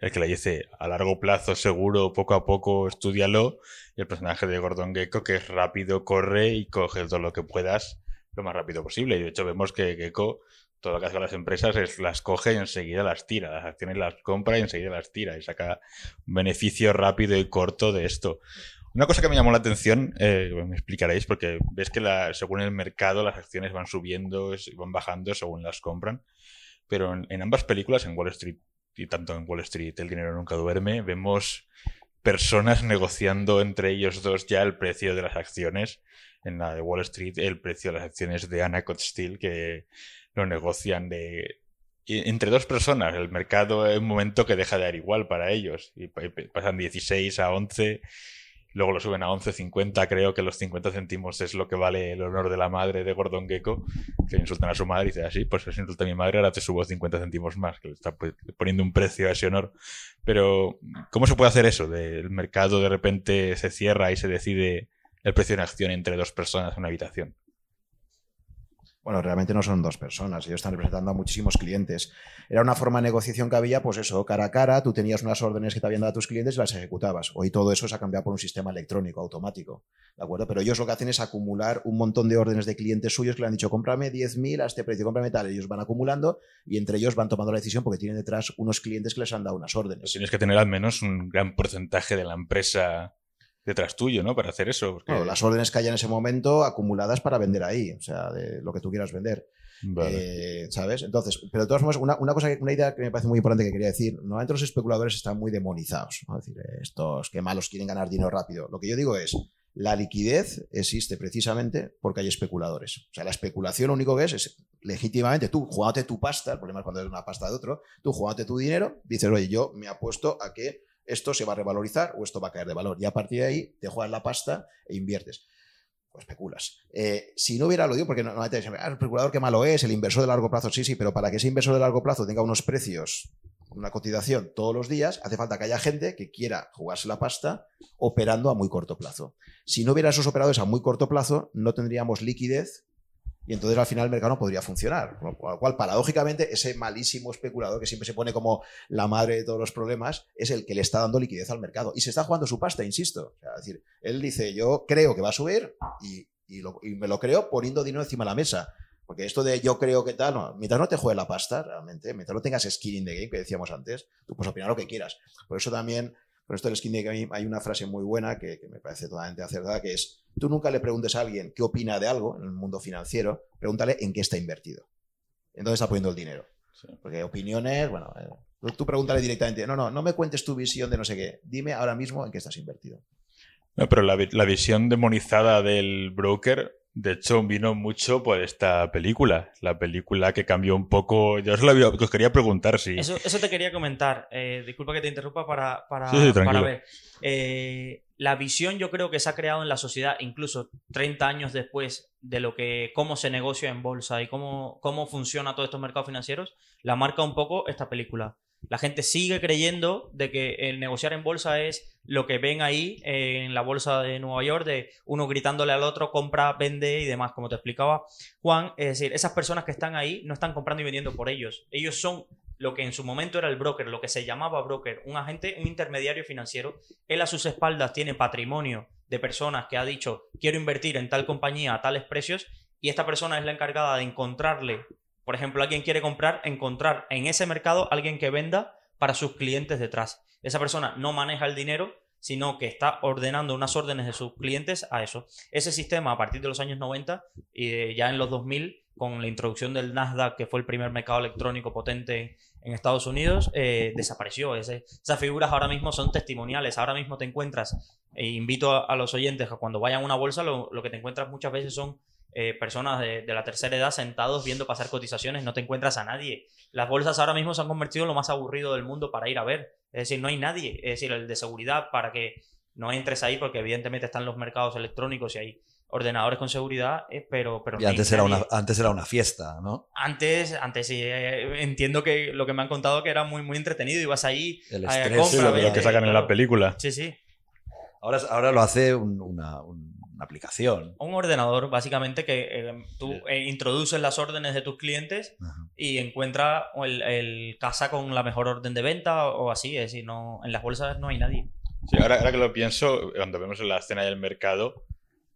el que le dice a largo plazo seguro, poco a poco, estudialo. Y el personaje de Gordon Gecko que es rápido, corre y coge todo lo que puedas lo más rápido posible. De hecho vemos que Gecko todo lo que hace con las empresas es las coge y enseguida las tira. Las acciones las compra y enseguida las tira y saca un beneficio rápido y corto de esto. Una cosa que me llamó la atención, eh, me explicaréis, porque ves que la, según el mercado las acciones van subiendo y van bajando según las compran, pero en, en ambas películas, en Wall Street y tanto en Wall Street El dinero nunca duerme, vemos personas negociando entre ellos dos ya el precio de las acciones. En la de Wall Street, el precio de las acciones de Anacott Steel, que lo negocian de entre dos personas. El mercado es un momento que deja de dar igual para ellos. Y pa- pa- pasan 16 a 11, luego lo suben a 11.50. Creo que los 50 céntimos es lo que vale el honor de la madre de Gordon Gecko, que insultan a su madre y dice así, pues si insulta a mi madre, ahora te subo 50 céntimos más, que le está poniendo un precio a ese honor. Pero, ¿cómo se puede hacer eso? El mercado de repente se cierra y se decide el precio de una acción entre dos personas en una habitación. Bueno, realmente no son dos personas, ellos están representando a muchísimos clientes. Era una forma de negociación que había, pues eso, cara a cara, tú tenías unas órdenes que te habían dado a tus clientes y las ejecutabas. Hoy todo eso se ha cambiado por un sistema electrónico, automático, ¿de acuerdo? Pero ellos lo que hacen es acumular un montón de órdenes de clientes suyos que le han dicho, cómprame 10.000 a este precio, cómprame tal. Ellos van acumulando y entre ellos van tomando la decisión porque tienen detrás unos clientes que les han dado unas órdenes. Tienes que tener al menos un gran porcentaje de la empresa detrás tuyo, ¿no? Para hacer eso. porque- Bueno, las órdenes que haya en ese momento acumuladas para vender ahí, o sea, de lo que tú quieras vender. Vale. Eh, ¿Sabes? Entonces, pero de todos modos, una, una cosa, que- una idea que me parece muy importante que quería decir, normalmente los especuladores están muy demonizados, ¿no? Es decir, estos que malos quieren ganar dinero rápido. Lo que yo digo es, la liquidez existe precisamente porque hay especuladores. O sea, la especulación lo único que es es legítimamente tú jugándote tu pasta, el problema es cuando es una pasta de otro, tú jugándote tu dinero, dices, oye, yo me apuesto a que esto se va a revalorizar o esto va a caer de valor. Y a partir de ahí te juegas la pasta e inviertes. Pues especulas. Eh, si no hubiera, lo digo porque normalmente dicen, ah, el especulador qué malo es, el inversor de largo plazo, sí, sí, pero para que ese inversor de largo plazo tenga unos precios, una cotización todos los días, hace falta que haya gente que quiera jugarse la pasta operando a muy corto plazo. Si no hubiera esos operadores a muy corto plazo, no tendríamos liquidez y entonces al final el mercado no podría funcionar. Con lo cual, paradójicamente, ese malísimo especulador que siempre se pone como la madre de todos los problemas es el que le está dando liquidez al mercado. Y se está jugando su pasta, insisto. es decir, él dice, yo creo que va a subir y, me lo creo poniendo dinero encima de la mesa. Porque esto de yo creo que tal, no, mientras no te juegue la pasta, realmente, mientras no tengas skin in the game, que decíamos antes, tú puedes opinar lo que quieras. Por eso también con esto del skin game hay una frase muy buena que, me parece totalmente acertada, que es, tú nunca le preguntes a alguien qué opina de algo en el mundo financiero, pregúntale en qué está invertido. Entonces está poniendo el dinero. Porque opiniones, bueno, eh, tú pregúntale directamente, no, no, no me cuentes tu visión de no sé qué, dime ahora mismo en qué estás invertido. No, pero la, la visión demonizada del broker de hecho, vino mucho por esta película, la película que cambió un poco. Yo os, lo os quería preguntar si. Eso, eso te quería comentar. Eh, disculpa que te interrumpa para, para, ver. Eh, la visión, yo creo que se ha creado en la sociedad, incluso 30 años después de lo que cómo se negocia en bolsa y cómo, cómo funciona todos estos mercados financieros, la marca un poco esta película. La gente sigue creyendo de que el negociar en bolsa es lo que ven ahí en la bolsa de Nueva York, de uno gritándole al otro, compra, vende y demás, como te explicaba Juan. Es decir, esas personas que están ahí no están comprando y vendiendo por ellos. Ellos son lo que en su momento era el broker, lo que se llamaba broker, un agente, un intermediario financiero. Él a sus espaldas tiene patrimonio de personas que ha dicho, quiero invertir en tal compañía a tales precios, y esta persona es la encargada de encontrarle por ejemplo, alguien quiere comprar, encontrar en ese mercado alguien que venda para sus clientes detrás. Esa persona no maneja el dinero, sino que está ordenando unas órdenes de sus clientes a eso. Ese sistema a partir de los años 90 y ya en los 2000, con la introducción del Nasdaq, que fue el primer mercado electrónico potente en Estados Unidos, eh, desapareció. esas figuras ahora mismo son testimoniales. Ahora mismo te encuentras, e invito a, los oyentes a cuando vayan a una bolsa, lo que te encuentras muchas veces son eh, personas de, la tercera edad sentados viendo pasar cotizaciones, no te encuentras a nadie. Las bolsas ahora mismo se han convertido en lo más aburrido del mundo para ir a ver. Es decir, no hay nadie. Es decir, el de seguridad para que no entres ahí, porque evidentemente están los mercados electrónicos y hay ordenadores con seguridad, eh, pero, pero y antes, era una, antes era una fiesta, ¿no? Antes, antes sí, eh, entiendo que lo que me han contado que era muy, muy entretenido, ibas ahí el estrés, lo, que sacan en la película. Sí, sí. Ahora, ahora lo hace una, un aplicación. Un ordenador, básicamente, que eh, tú eh, introduces las órdenes de tus clientes y encuentra el, casa con la mejor orden de venta o así. Es decir, no, en las bolsas no hay nadie. Sí, ahora, ahora que lo pienso, cuando vemos en la escena del mercado,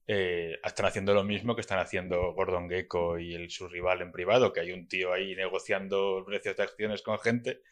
eh, están haciendo lo mismo que están haciendo Gordon Gecko y el, su rival en privado, que hay un tío ahí negociando precios de acciones con gente,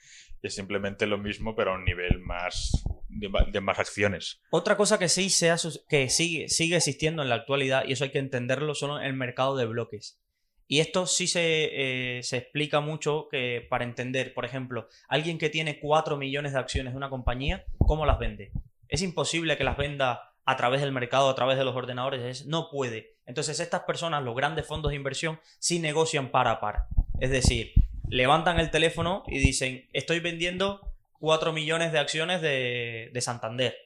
y es simplemente lo mismo, pero a un nivel más de, más acciones. Otra cosa que sí sea, que sigue, sigue existiendo en la actualidad, y eso hay que entenderlo, son el mercado de bloques. Y esto sí se, eh, se, explica mucho que para entender, por ejemplo, alguien que tiene 4 millones de acciones de una compañía, ¿cómo las vende? Es imposible que las venda a través del mercado, a través de los ordenadores, no puede. Entonces estas personas, los grandes fondos de inversión, sí negocian para a par. Es decir, levantan el teléfono y dicen, estoy vendiendo 4 millones de acciones de, Santander.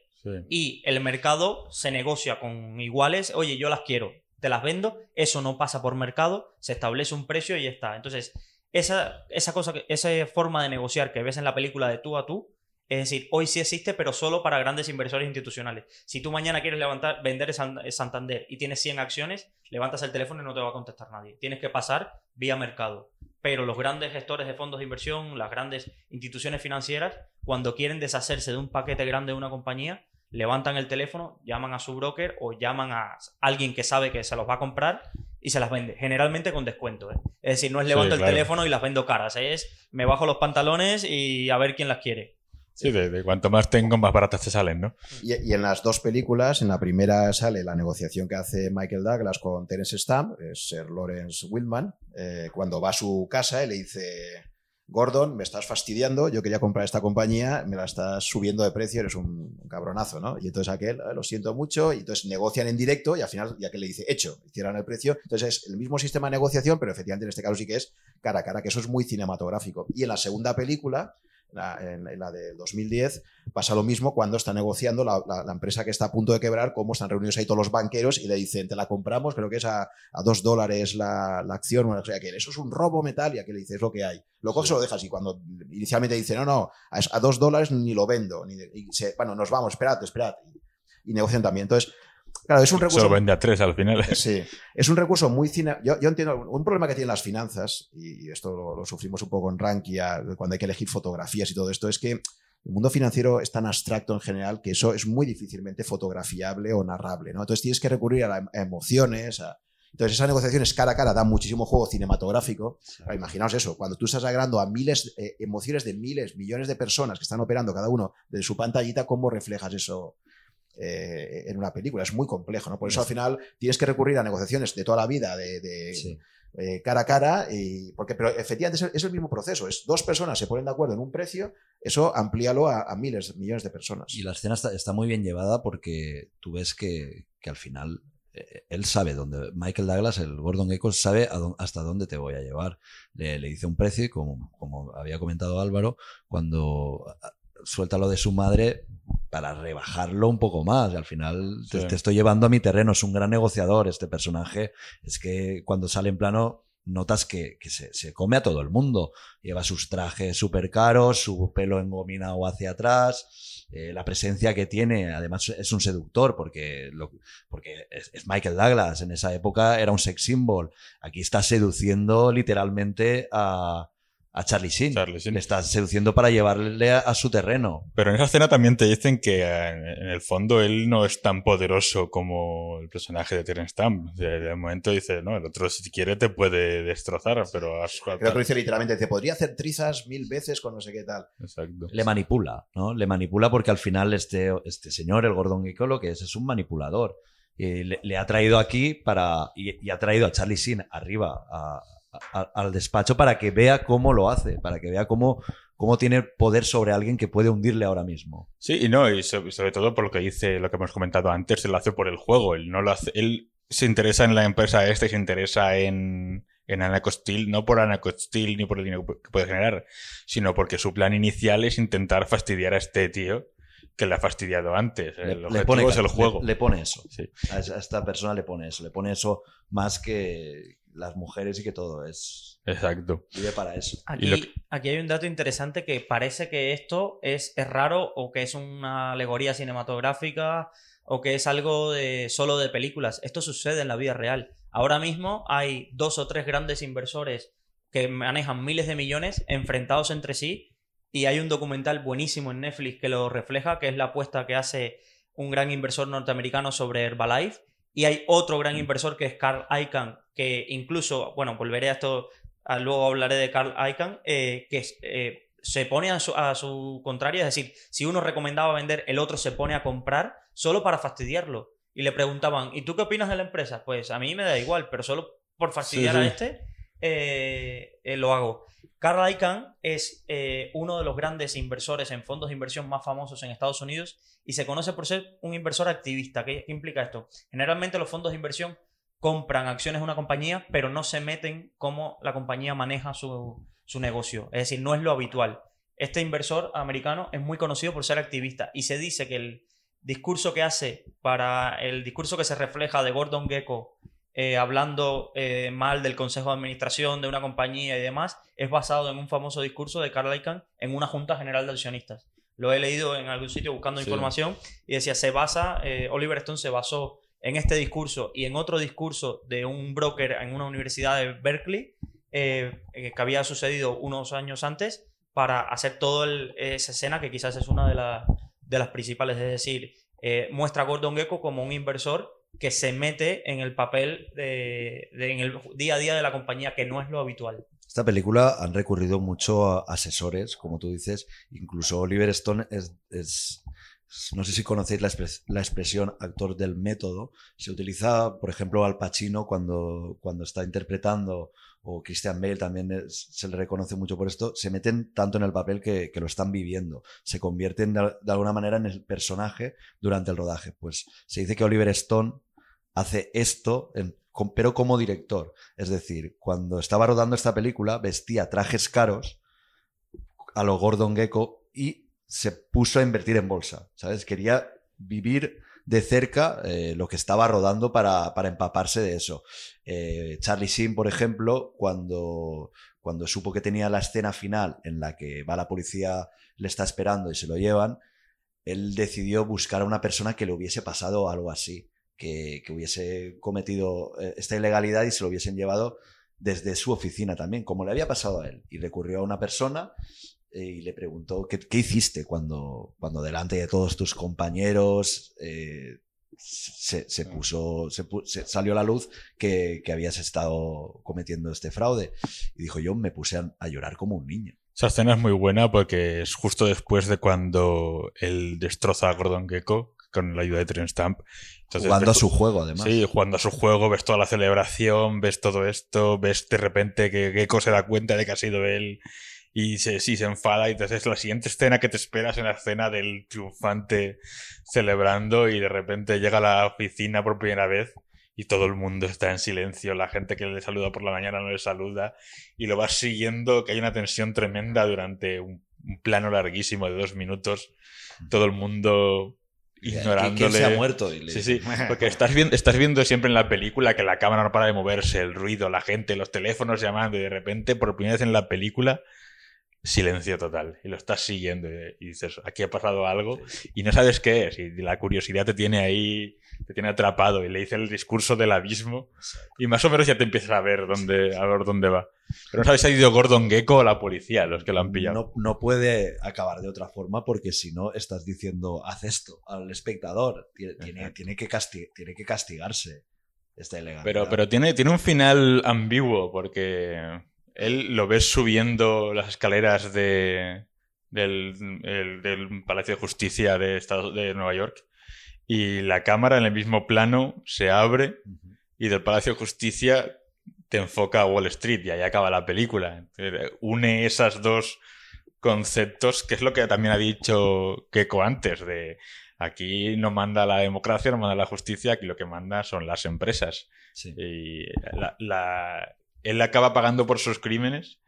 Y el mercado se negocia con iguales, oye, yo las quiero, te las vendo, eso no pasa por mercado, se establece un precio y ya está. Entonces, esa, esa cosa, esa forma de negociar que ves en la película de tú a tú, es decir, hoy sí existe, pero solo para grandes inversores institucionales. Si tú mañana quieres levantar, vender Santander y tienes 100 acciones, levantas el teléfono y no te va a contestar nadie. Tienes que pasar vía mercado. Pero los grandes gestores de fondos de inversión, las grandes instituciones financieras, cuando quieren deshacerse de un paquete grande de una compañía, levantan el teléfono, llaman a su broker o llaman a alguien que sabe que se los va a comprar y se las vende, generalmente con descuento. ¿eh? Es decir, no es levanto el teléfono y las vendo caras, es me bajo los pantalones y a ver quién las quiere. Sí, de, cuanto más tengo, más baratas te salen, ¿no? Y, en las dos películas, en la primera sale la negociación que hace Michael Douglas con Terence Stamp, es Sir Lawrence Willman, eh, cuando va a su casa y le dice, Gordon, me estás fastidiando, yo quería comprar esta compañía, me la estás subiendo de precio, eres un, cabronazo, ¿no? Y entonces aquel, ah, lo siento mucho, y entonces negocian en directo y al final, ya que le dice, hecho, hicieran el precio. Entonces es el mismo sistema de negociación, pero efectivamente en este caso sí que es cara a cara, que eso es muy cinematográfico. Y en la segunda película en, la del 2010, pasa lo mismo cuando está negociando la, empresa que está a punto de quebrar, como están reunidos ahí todos los banqueros y le dicen, te la compramos, creo que es a, dos dólares la, acción, o sea, que eso es un robo metal y aquí le dices lo que hay. Luego se lo dejas y cuando inicialmente dice, no, no, a, dos dólares ni lo vendo, ni, bueno, nos vamos, esperad, esperad. Y, y negocian también. Entonces, Claro, es un recurso. Solo vende a tres al final. *laughs* Sí, es un recurso muy cine. Yo, yo entiendo un problema que tienen las finanzas, y esto lo, lo sufrimos un poco en Rankia, cuando hay que elegir fotografías y todo esto, es que el mundo financiero es tan abstracto en general que eso es muy difícilmente fotografiable o narrable, ¿no? Entonces tienes que recurrir a, la- a emociones, a- entonces esas negociaciones cara a cara dan muchísimo juego cinematográfico. Ahora, imaginaos eso, cuando tú estás agrando a miles, eh, emociones de miles, millones de personas que están operando cada uno de su pantallita, ¿cómo reflejas eso eh, en una película? Es muy complejo, ¿no? Por eso al final tienes que recurrir a negociaciones de toda la vida, de, de, Sí. eh, cara a cara, y, porque, pero efectivamente es el, es el mismo proceso. Es dos personas se ponen de acuerdo en un precio, eso amplíalo a, a miles, millones de personas. Y la escena está, está muy bien llevada porque tú ves que, que al final eh, él sabe dónde. Michael Douglas, el Gordon Gekko, sabe a dó- hasta dónde te voy a llevar. Le, le dice un precio y, como, como había comentado Álvaro, cuando suelta lo de su madre para rebajarlo un poco más. Y al final te, estoy llevando a mi terreno. Es un gran negociador este personaje. Es que cuando sale en plano notas que, que se, se come a todo el mundo. Lleva sus trajes súper caros, su pelo engominado hacia atrás, eh, la presencia que tiene. Además es un seductor porque, lo- porque es, es Michael Douglas. En esa época era un sex symbol. Aquí está seduciendo literalmente a, a Charlie Sheen. Charlie Sheen. Le está seduciendo para llevarle a, a su terreno. Pero en esa escena también te dicen que en el fondo él no es tan poderoso como el personaje de Terence Stamp. O sea, De momento dice, no, el otro si quiere te puede destrozar, pero has Creo que lo dice literalmente, dice, podría hacer trizas mil veces con no sé qué tal. Exacto. le manipula, ¿no? Le manipula porque al final este, este señor, el Gordon Gekko, lo que es es un manipulador. Y le, le ha traído aquí para. Y, y ha traído a Charlie Sheen arriba a- a- al despacho para que vea cómo lo hace, para que vea cómo, cómo tiene poder sobre alguien que puede hundirle ahora mismo. Sí, y no, y so- sobre, todo por lo que dice, lo que hemos comentado antes, él lo hace por el juego. Él no lo hace, él se interesa en la empresa esta y se interesa en, en Anacostil, no por Anacostil ni por el dinero que puede generar, sino porque su plan inicial es intentar fastidiar a este tío que le ha fastidiado antes. Le, El le pone, es el juego. Le, pone eso. Sí. A esta persona le pone eso. Le pone eso más que las mujeres y que todo. Es. Exacto. Vive para eso. Aquí, Y lo que- aquí hay un dato interesante que parece que esto es, es raro o que es una alegoría cinematográfica o que es algo de, solo de películas. Esto sucede en la vida real. Ahora mismo hay dos o tres grandes inversores que manejan miles de millones enfrentados entre sí y hay un documental buenísimo en Netflix que lo refleja, que es la apuesta que hace un gran inversor norteamericano sobre Herbalife y hay otro gran inversor que es Carl Icahn, que incluso, bueno, volveré a esto, a- luego hablaré de Carl Icahn, eh, que es, eh, se pone a su, a su contrario, es decir, si uno recomendaba vender, el otro se pone a comprar solo para fastidiarlo. Y le preguntaban, ¿y tú qué opinas de la empresa? Pues a mí me da igual, pero solo por fastidiar Sí, sí. a este, eh, lo hago. Carl Icahn es eh, uno de los grandes inversores en fondos de inversión más famosos en Estados Unidos y se conoce por ser un inversor activista. ¿Qué, qué implica esto? Generalmente los fondos de inversión compran acciones de una compañía, pero no se meten cómo la compañía maneja su, su negocio. Es decir, no es lo habitual. Este inversor americano es muy conocido por ser activista y se dice que el discurso que hace para el discurso que se refleja de Gordon Gekko eh, hablando eh, mal del consejo de administración de una compañía y demás, es basado en un famoso discurso de Carl Icahn en una junta general de accionistas. Lo he leído en algún sitio buscando Sí. información y decía, se basa, eh, Oliver Stone se basó en este discurso y en otro discurso de un broker en una universidad de Berkeley eh, eh, que había sucedido unos años antes para hacer toda esa escena que quizás es una de, la- de las principales, es decir, eh, muestra a Gordon Gekko como un inversor que se mete en el papel de, de- en el día a día de la compañía, que no es lo habitual. Esta película han recurrido mucho a asesores, como tú dices. Incluso Oliver Stone es, es- no sé si conocéis la, expres- la expresión actor del método. Se utiliza, por ejemplo, Al Pacino cuando, cuando está interpretando, o Christian Bale también se le reconoce mucho por esto. Se meten tanto en el papel que, lo están viviendo. Se convierten de, alguna manera en el personaje durante el rodaje. Pues se dice que Oliver Stone hace esto, en- pero como director. Es decir, cuando estaba rodando esta película, vestía trajes caros a lo Gordon Gekko y se puso a invertir en bolsa. ¿Sabes? Quería vivir de cerca eh, lo que estaba rodando para, para empaparse de eso. Eh, Charlie Sheen, por ejemplo, cuando, cuando supo que tenía la escena final en la que va la policía, le está esperando y se lo llevan, él decidió buscar a una persona que le hubiese pasado algo así que, que hubiese cometido eh, esta ilegalidad y se lo hubiesen llevado desde su oficina también, como le había pasado a él. Y recurrió a una persona y le preguntó, ¿qué, qué hiciste cuando, cuando delante de todos tus compañeros eh, se, se puso, se, salió a la luz que, que habías estado cometiendo este fraude? Y dijo, yo me puse a, a llorar como un niño. Esa escena es muy buena porque es justo después de cuando él destroza a Gordon Gecko con la ayuda de Tren Stamp. Entonces, jugando a su juego, además. Sí, jugando a su juego, ves toda la celebración, ves todo esto, ves de repente que Gecko se da cuenta de que ha sido él y se, sí, se enfada. Y entonces la siguiente escena que te esperas en la escena del triunfante celebrando y de repente llega a la oficina por primera vez y todo el mundo está en silencio. La gente que le saluda por la mañana no le saluda y lo vas siguiendo, que hay una tensión tremenda durante un, un plano larguísimo de dos minutos. Todo el mundo ¿Quién- ignorándole. ¿Quién se ha muerto? Y le Sí, sí, porque estás viendo, estás viendo siempre en la película que la cámara no para de moverse, el ruido, la gente, los teléfonos llamando, y de repente, por primera vez en la película, silencio total. Y lo estás siguiendo y, dices, aquí ha pasado algo, y no sabes qué es, y la curiosidad te tiene ahí, te tiene atrapado, y le dice el discurso del abismo, y más o menos ya te empiezas a ver dónde, a ver dónde va. Pero no sabes si ha ido Gordon Gecko o la policía, los que lo han pillado. No, no puede acabar de otra forma porque si no estás diciendo haz esto al espectador. Tiene, tiene, que, tiene que castigarse esta ilegalidad. Pero, pero tiene, tiene un final ambiguo porque él lo ves subiendo las escaleras de, del, el- del Palacio de Justicia de, de Nueva York y la cámara en el mismo plano se abre y del Palacio de Justicia te enfoca a Wall Street y ahí acaba la película. Une esas dos conceptos, que es lo que también ha dicho Keiko antes, de aquí no manda la democracia, no manda la justicia, aquí lo que manda son las empresas. Sí. Y la, la- él acaba pagando por sus crímenes,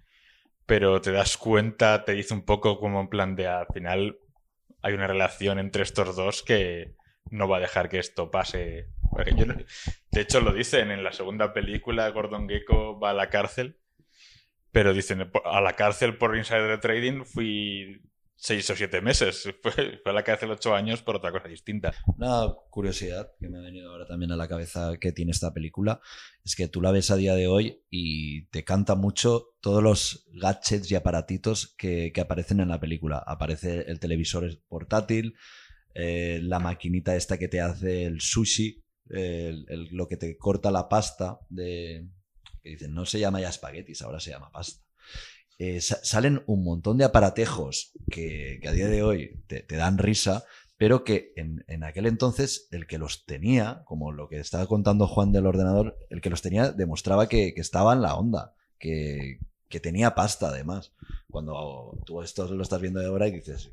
pero te das cuenta, te dice un poco como en plan de al final hay una relación entre estos dos que no va a dejar que esto pase. De hecho, lo dicen en la segunda película, Gordon Gecko va a la cárcel, pero dicen, a la cárcel por insider trading fui seis o siete meses. *laughs* Fue, fue a la cárcel ocho años por otra cosa distinta. Una curiosidad que me ha venido ahora también a la cabeza que tiene esta película es que tú la ves a día de hoy y te canta mucho todos los gadgets y aparatitos que, que aparecen en la película. Aparece el televisor portátil, eh, la maquinita esta que te hace el sushi, lo que te corta la pasta de... que dicen, no se llama ya espaguetis, ahora se llama pasta. Eh, sa- salen un montón de aparatejos que, que a día de hoy te, te dan risa, pero que en, en aquel entonces el que los tenía, como lo que estaba contando Juan del ordenador, el que los tenía demostraba que, que estaba en la onda, que, que tenía pasta además. Cuando tú esto lo estás viendo de ahora y dices,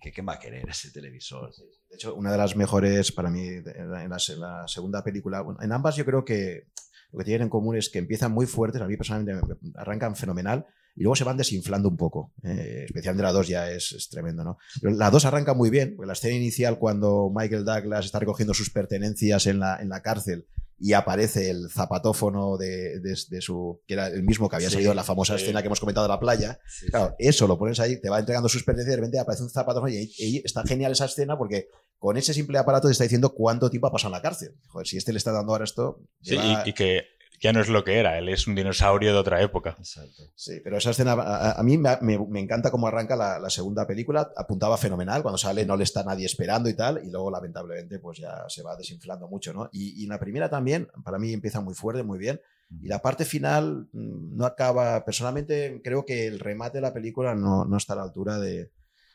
¿qué, qué va a querer ese televisor? De hecho, una de las mejores para mí en la, en la se- la segunda película, bueno, en ambas yo creo que lo que tienen en común es que empiezan muy fuertes, a mí personalmente me- arrancan fenomenal y luego se van desinflando un poco. Eh, especialmente la 2 ya es, es tremendo, ¿no? Pero la 2 arranca muy bien, porque la escena inicial cuando Michael Douglas está recogiendo sus pertenencias en la, en la cárcel y aparece el zapatófono de, de- de su, que era el mismo que había Sí, salido en la famosa sí. escena que hemos comentado de la playa, Claro, eso lo pones ahí, te va entregando sus pertenencias y de repente aparece un zapato y, y está genial esa escena porque con ese simple aparato te está diciendo cuánto tiempo ha pasado en la cárcel. Joder, si este le está dando ahora esto. Sí, lleva- y, y que ya no es lo que era, él es un dinosaurio de otra época. Exacto. Sí, pero esa escena a, a mí me, me- me encanta cómo arranca la, la segunda película. Apuntaba fenomenal. Cuando sale no le está nadie esperando y tal. Y luego, lamentablemente, pues ya se va desinflando mucho, ¿no? Y, y la primera también, para mí empieza muy fuerte, muy bien. Y la parte final mm, no acaba. Personalmente, creo que el remate de la película no, no está a la altura de.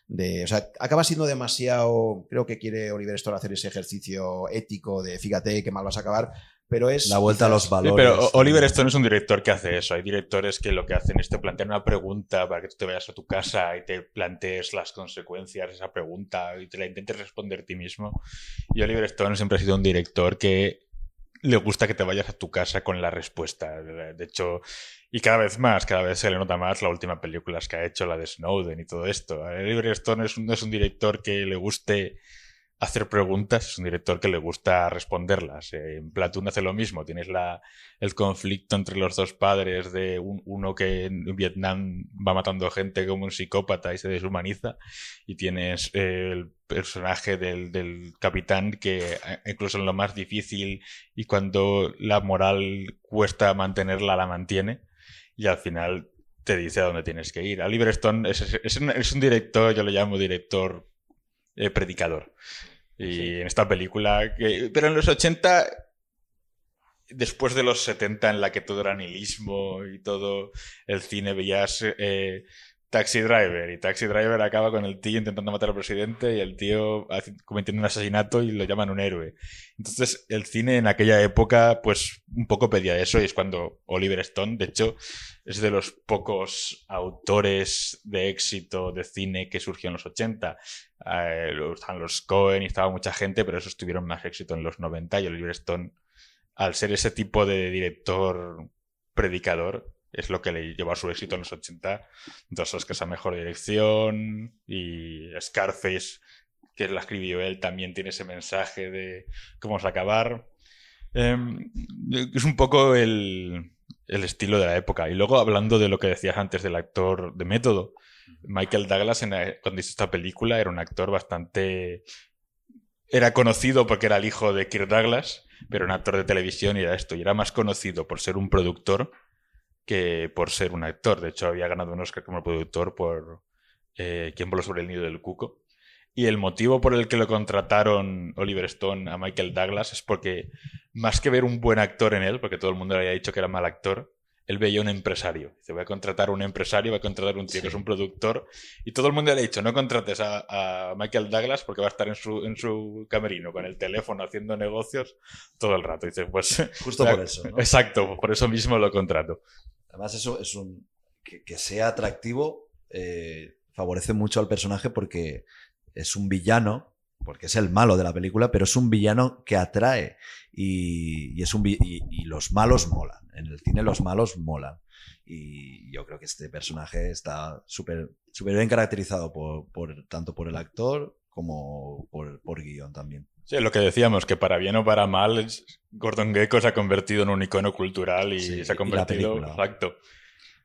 de- o sea, acaba siendo demasiado. Creo que quiere Oliver Stone hacer ese ejercicio ético de fíjate qué mal vas a acabar. Pero es. La vuelta a los quizás- valores. Sí, pero Oliver Stone es un director que hace eso. Hay directores que lo que hacen es te plantean una pregunta para que tú te vayas a tu casa y te plantees las consecuencias de esa pregunta y te la intentes responder a ti mismo. Y Oliver Stone siempre ha sido un director que le gusta que te vayas a tu casa con la respuesta. De hecho, y cada vez más, cada vez se le nota más la última película que ha hecho, la de Snowden y todo esto. Oliver Stone es un, es un director que le guste hacer preguntas, es un director que le gusta responderlas. Eh, en Platoon hace lo mismo, tienes la, el conflicto entre los dos padres de uno que en Vietnam va matando gente como un psicópata y se deshumaniza, y tienes eh, el personaje del, del, capitán que eh, incluso en lo más difícil y cuando la moral cuesta mantenerla, la mantiene, y al final te dice a dónde tienes que ir. Oliver Stone es, es, un, es un director, yo lo llamo director eh, predicador. Y en esta película, que, pero en los 80, después de los 70 en la que todo era nihilismo y todo el cine, veías eh, Taxi Driver y Taxi Driver acaba con el tío intentando matar al presidente y el tío cometiendo un asesinato y lo llaman un héroe. Entonces el cine en aquella época pues un poco pedía eso y es cuando Oliver Stone, de hecho, es de los pocos autores de éxito de cine que surgió en los 80. Eh, estaban los Cohen y estaba mucha gente, pero esos tuvieron más éxito en los 90 y Oliver Stone, al ser ese tipo de director predicador, es lo que le llevó a su éxito en los 80. Dos que esa mejor dirección y Scarface, que la escribió él, también tiene ese mensaje de cómo es acabar. Em, es un poco el, el, estilo de la época. Y luego, hablando de lo que decías antes del actor de método, Michael Douglas, cuando hizo esta película, era un actor bastante. Era conocido porque era el hijo de Kirk Douglas, pero un actor de televisión y era esto. Y era más conocido por ser un productor que por ser un actor. De hecho, había ganado un Oscar como productor por eh, Quien voló sobre el nido del cuco. Y el motivo por el que lo contrataron Oliver Stone a Michael Douglas es porque, más que ver un buen actor en él, porque todo el mundo le había dicho que era mal actor, él veía un empresario. Dice, voy a contratar un empresario, voy a contratar a un tío que es un productor. Y todo el mundo le ha dicho, no contrates a, Michael Douglas porque va a estar en su, en su camerino con el teléfono haciendo negocios todo el rato. dice, pues... *laughs* Justo por eso. Exacto, por eso mismo lo contrato. Además, eso es un. Que, sea atractivo eh, favorece mucho al personaje porque es un villano, porque es el malo de la película, pero es un villano que atrae. Y, es un, y, los malos molan. En el cine los malos molan. Y yo creo que este personaje está súper bien caracterizado por, tanto por el actor como por, por guion también. Sí, lo que decíamos, que para bien o para mal, Gordon Gecko se ha convertido en un icono cultural y se ha convertido. Exacto.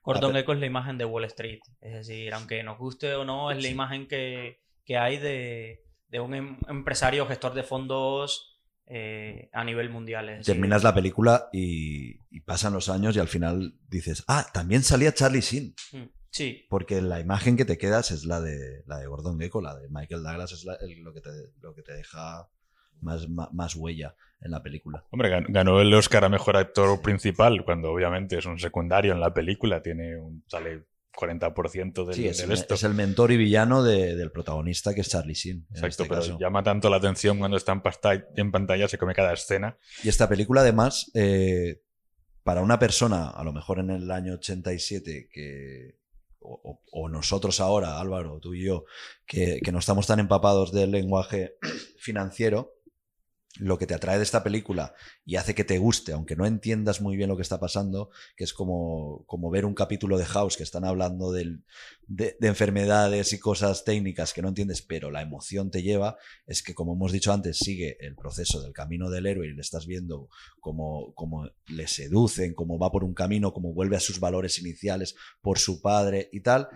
Gordon Gecko es la imagen de Wall Street. Es decir, aunque nos guste o no, es la imagen que, hay de, un em, empresario gestor de fondos eh, a nivel mundial. Terminas la película y, pasan los años y al final dices, ah, también salía Charlie Sheen. Mm, sí. Porque la imagen que te quedas es la de, la de Gordon Gecko, la de Michael Douglas, es lo, que te, lo que te deja más, más, huella en la película. Hombre, ganó el Oscar a Mejor Actor Principal, cuando obviamente es un secundario en la película, tiene un, sale 40% del, sí, es, del esto. es el mentor y villano del protagonista que es Charlie Sheen. Exacto, este pero llama tanto la atención cuando está en, en, pantalla, se come cada escena. Y esta película además, eh, para una persona, a lo mejor en el año 87, que, o, nosotros ahora, Álvaro, tú y yo, que, que no estamos tan empapados del lenguaje *coughs* financiero, lo que te atrae de esta película y hace que te guste, aunque no entiendas muy bien lo que está pasando, que es como, como ver un capítulo de House que están hablando de, enfermedades y cosas técnicas que no entiendes, pero la emoción te lleva, es que como hemos dicho antes, sigue el proceso del camino del héroe y le estás viendo cómo, le seducen, cómo va por un camino, cómo vuelve a sus valores iniciales por su padre y tal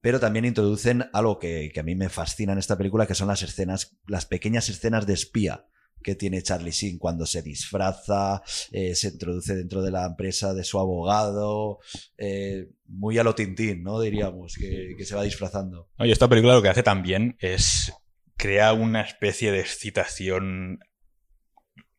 pero también introducen algo que, que, a mí me fascina en esta película, que son las escenas, las pequeñas escenas de espía que tiene Charlie Sheen cuando se disfraza, eh, se introduce dentro de la empresa de su abogado, eh, muy a lo tintín, ¿no? Diríamos, que, se va disfrazando. y esta película lo que hace también es crear una especie de excitación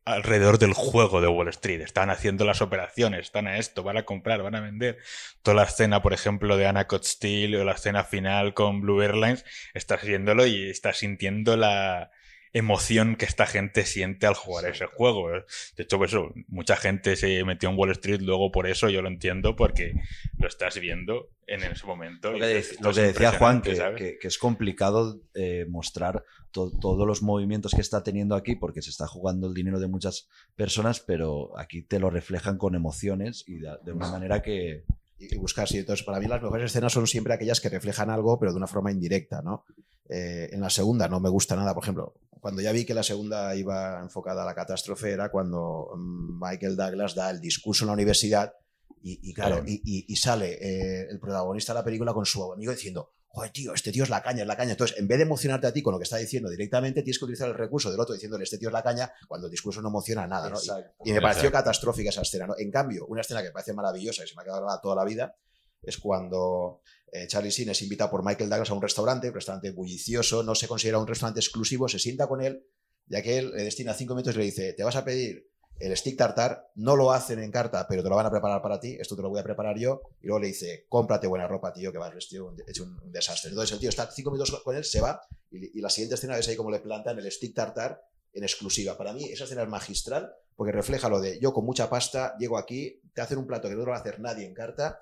alrededor del juego de Wall Street. Están haciendo las operaciones, están a esto, van a comprar, van a vender. Toda la escena, por ejemplo, de Anna o la escena final con Blue Airlines, estás viéndolo y estás sintiendo la, emoción que esta gente siente al jugar ese juego. ¿eh? De hecho, pues eso, mucha gente se metió en Wall Street luego por eso, yo lo entiendo, porque lo estás viendo en ese momento. Lo que, decía Juan, que, es complicado eh, mostrar todos los movimientos que está teniendo aquí, porque se está jugando el dinero de muchas personas, pero aquí te lo reflejan con emociones y de, una manera que, y buscar. Sí, entonces, para mí las mejores escenas son siempre aquellas que reflejan algo, pero de una forma indirecta, ¿no? Eh, en la segunda no me gusta nada, por ejemplo, cuando ya vi que la segunda iba enfocada a la catástrofe era cuando mm, Michael Douglas da el discurso en la universidad y, y claro, y, y- y sale eh, el protagonista de la película con su amigo diciendo, joder, tío, este tío es la caña, es la caña. Entonces, en vez de emocionarte a ti con lo que está diciendo directamente, tienes que utilizar el recurso del otro diciéndole, este tío es la caña, cuando el discurso no emociona nada, ¿no? Y- Exacto. Y me pareció Exacto. catastrófica esa escena. ¿no? En cambio, una escena que me parece maravillosa y se me ha quedado grabada toda la vida es cuando eh, Charlie Sheen es invitado por Michael Douglas a un restaurante, un restaurante bullicioso, no se considera un restaurante exclusivo, se sienta con él, ya que él le destina cinco minutos y le dice, te vas a pedir el stick tartar, no lo hacen en carta, pero te lo van a preparar para ti, esto te lo voy a preparar yo, y luego le dice, cómprate buena ropa, tío, que vas vestido hecho un, desastre. Entonces el tío está cinco minutos con él, se va, y, y la siguiente escena es ahí como le plantan el stick tartar en exclusiva. Para mí esa escena es magistral porque refleja lo de yo con mucha pasta llego aquí, te hacen un plato que no lo va a hacer nadie en carta,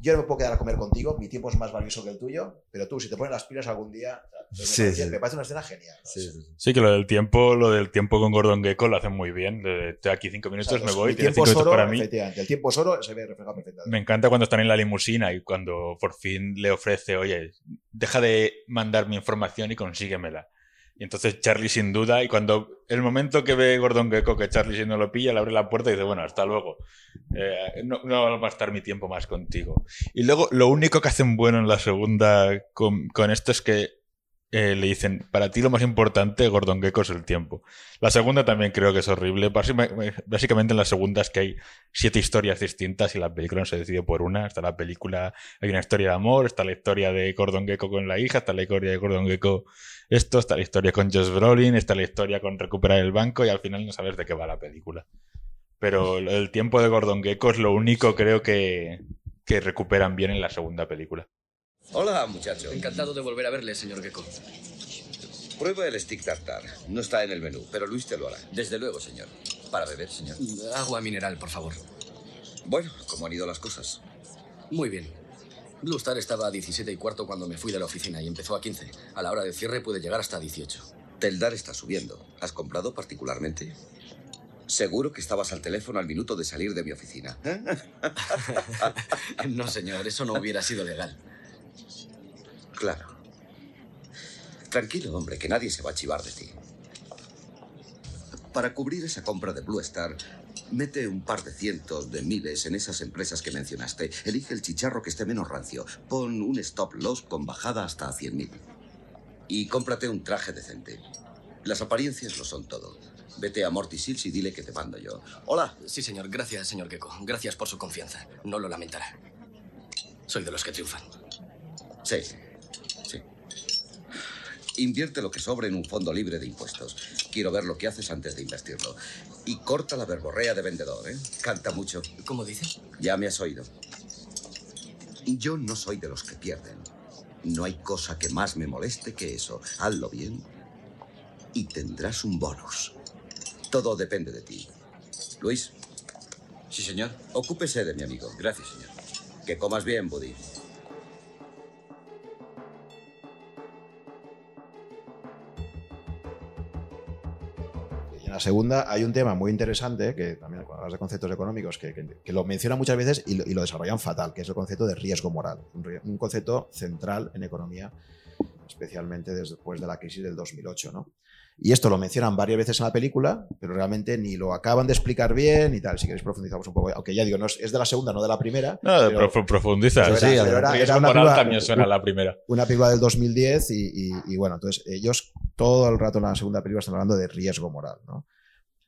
yo no me puedo quedar a comer contigo, mi tiempo es más valioso que el tuyo, pero tú si te pones las pilas algún día, o sea, Sí, me, parece, sí. me parece una escena genial. ¿no? Sí, sí, sí. Sí, que lo del tiempo, lo del tiempo con Gordon Gecko lo hacen muy bien. De, estoy aquí cinco minutos, Exacto, me voy, tiempo cinco es minutos oro, para mí. el tiempo es oro se ve reflejado perfectamente. Me encanta cuando están en la limusina y cuando por fin le ofrece, oye, deja de mandarme información y consíguemela. Y entonces Charlie sin duda, y cuando el momento que ve Gordon Gecko que Charlie si no lo pilla, le abre la puerta y dice, bueno, hasta luego. Eh, no, va a estar mi tiempo más contigo. Y luego lo único que hacen bueno en la segunda con, con esto es que eh, le dicen, para ti lo más importante, Gordon Gecko, es el tiempo. La segunda también creo que es horrible. Básicamente en la segunda es que hay siete historias distintas y la película no se decide por una. Está la película, hay una historia de amor, está la historia de Gordon Gecko con la hija, está la historia de Gordon Gecko esto, está la historia con Josh Brolin, está la historia con recuperar el banco y al final no sabes de qué va la película. Pero el tiempo de Gordon Gecko es lo único creo que, que recuperan bien en la segunda película. Hola, muchacho. Encantado de volver a verle, señor Gecko. Prueba el stick tartar. No está en el menú, pero Luis te lo hará. Desde luego, señor. Para beber, señor. Agua mineral, por favor. Bueno, ¿cómo han ido las cosas? Muy bien. Blue Star estaba a 17 y cuarto cuando me fui de la oficina y empezó a 15. A la hora de cierre pude llegar hasta 18. Teldar está subiendo. ¿Has comprado particularmente? Seguro que estabas al teléfono al minuto de salir de mi oficina. *laughs* *laughs* No, señor, eso no hubiera sido legal. Claro. Tranquilo, hombre, que nadie se va a chivar de ti. Para cubrir esa compra de Blue Star, mete un par de cientos de miles en esas empresas que mencionaste. Elige el chicharro que esté menos rancio. Pon un stop loss con bajada hasta 100.000. Y cómprate un traje decente. Las apariencias lo son todo. Vete a Morty Sills y dile que te mando yo. Hola. Sí, señor. Gracias, señor Gecko. Gracias por su confianza. No lo lamentará. Soy de los que triunfan. Sí, sí. Invierte lo que sobre en un fondo libre de impuestos. Quiero ver lo que haces antes de invertirlo. Y corta la verborrea de vendedor, ¿eh? Canta mucho. ¿Cómo dice? Ya me has oído. Yo no soy de los que pierden. No hay cosa que más me moleste que eso. Hazlo bien y tendrás un bonus. Todo depende de ti. Luis, Sí, señor. ocúpese de mi amigo. Gracias, señor. Que comas bien, Buddy. Segunda hay un tema muy interesante, que también cuando hablas de conceptos económicos, que, que- lo mencionan muchas veces y lo, desarrollan fatal, que es el concepto de riesgo moral. Un concepto central en economía, especialmente después de la crisis del 2008. ¿no? Y esto lo mencionan varias veces en la película, pero realmente ni lo acaban de explicar bien y tal. Si queréis profundizamos un poco. Aunque ya digo, no es, es de la segunda, no de la primera. No, pero- profundiza. pero Sí, era- sí, pero era- Riesgo era una película- también suena a la primera. una película del 2010 y, y- y bueno, entonces ellos todo el rato en la segunda película están hablando de riesgo moral, ¿no?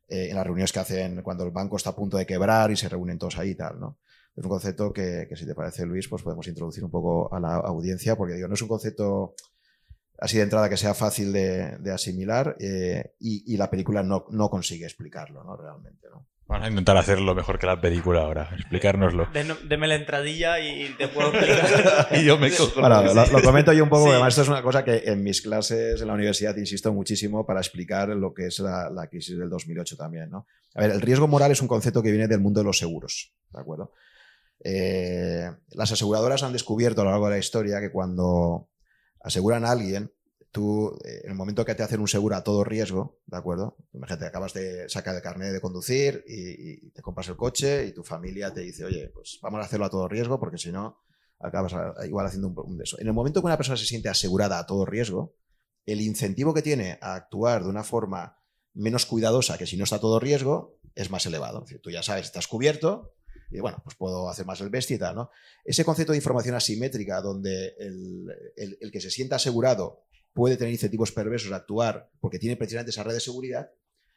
Eh, en las reuniones que hacen cuando el banco está a punto de quebrar y se reúnen todos ahí y tal, ¿no? Es un concepto que, que si te parece, Luis, pues podemos introducir un poco a la audiencia, porque digo, no es un concepto así de entrada que sea fácil de, de asimilar eh, y, y la película no, no consigue explicarlo, ¿no? Realmente, ¿no? Vamos a intentar hacerlo mejor que la película ahora. Explicárnoslo. Den- Deme la entradilla y te puedo *laughs* explicar. Y yo me cojo. Bueno, lo, lo comento yo un poco, Sí. además esto es una cosa que en mis clases en la universidad insisto muchísimo para explicar lo que es la, la crisis del 2008 también. ¿no? A ver, el riesgo moral es un concepto que viene del mundo de los seguros, ¿de acuerdo? Eh, las aseguradoras han descubierto a lo largo de la historia que cuando aseguran a alguien, tú, eh, en el momento que te hacen un seguro a todo riesgo, ¿de acuerdo? Imagínate, acabas de sacar el carnet de conducir y, te compras el coche y tu familia te dice, oye, pues vamos a hacerlo a todo riesgo porque si no, acabas a- igual haciendo un, un de eso. En el momento que una persona se siente asegurada a todo riesgo, el incentivo que tiene a actuar de una forma menos cuidadosa que si no está todo riesgo es más elevado. Es decir, tú ya sabes, estás cubierto y bueno, pues puedo hacer más el bestia y tal, ¿no? Ese concepto de información asimétrica donde el, el- que se sienta asegurado puede tener incentivos perversos a actuar porque tiene precisamente esa red de seguridad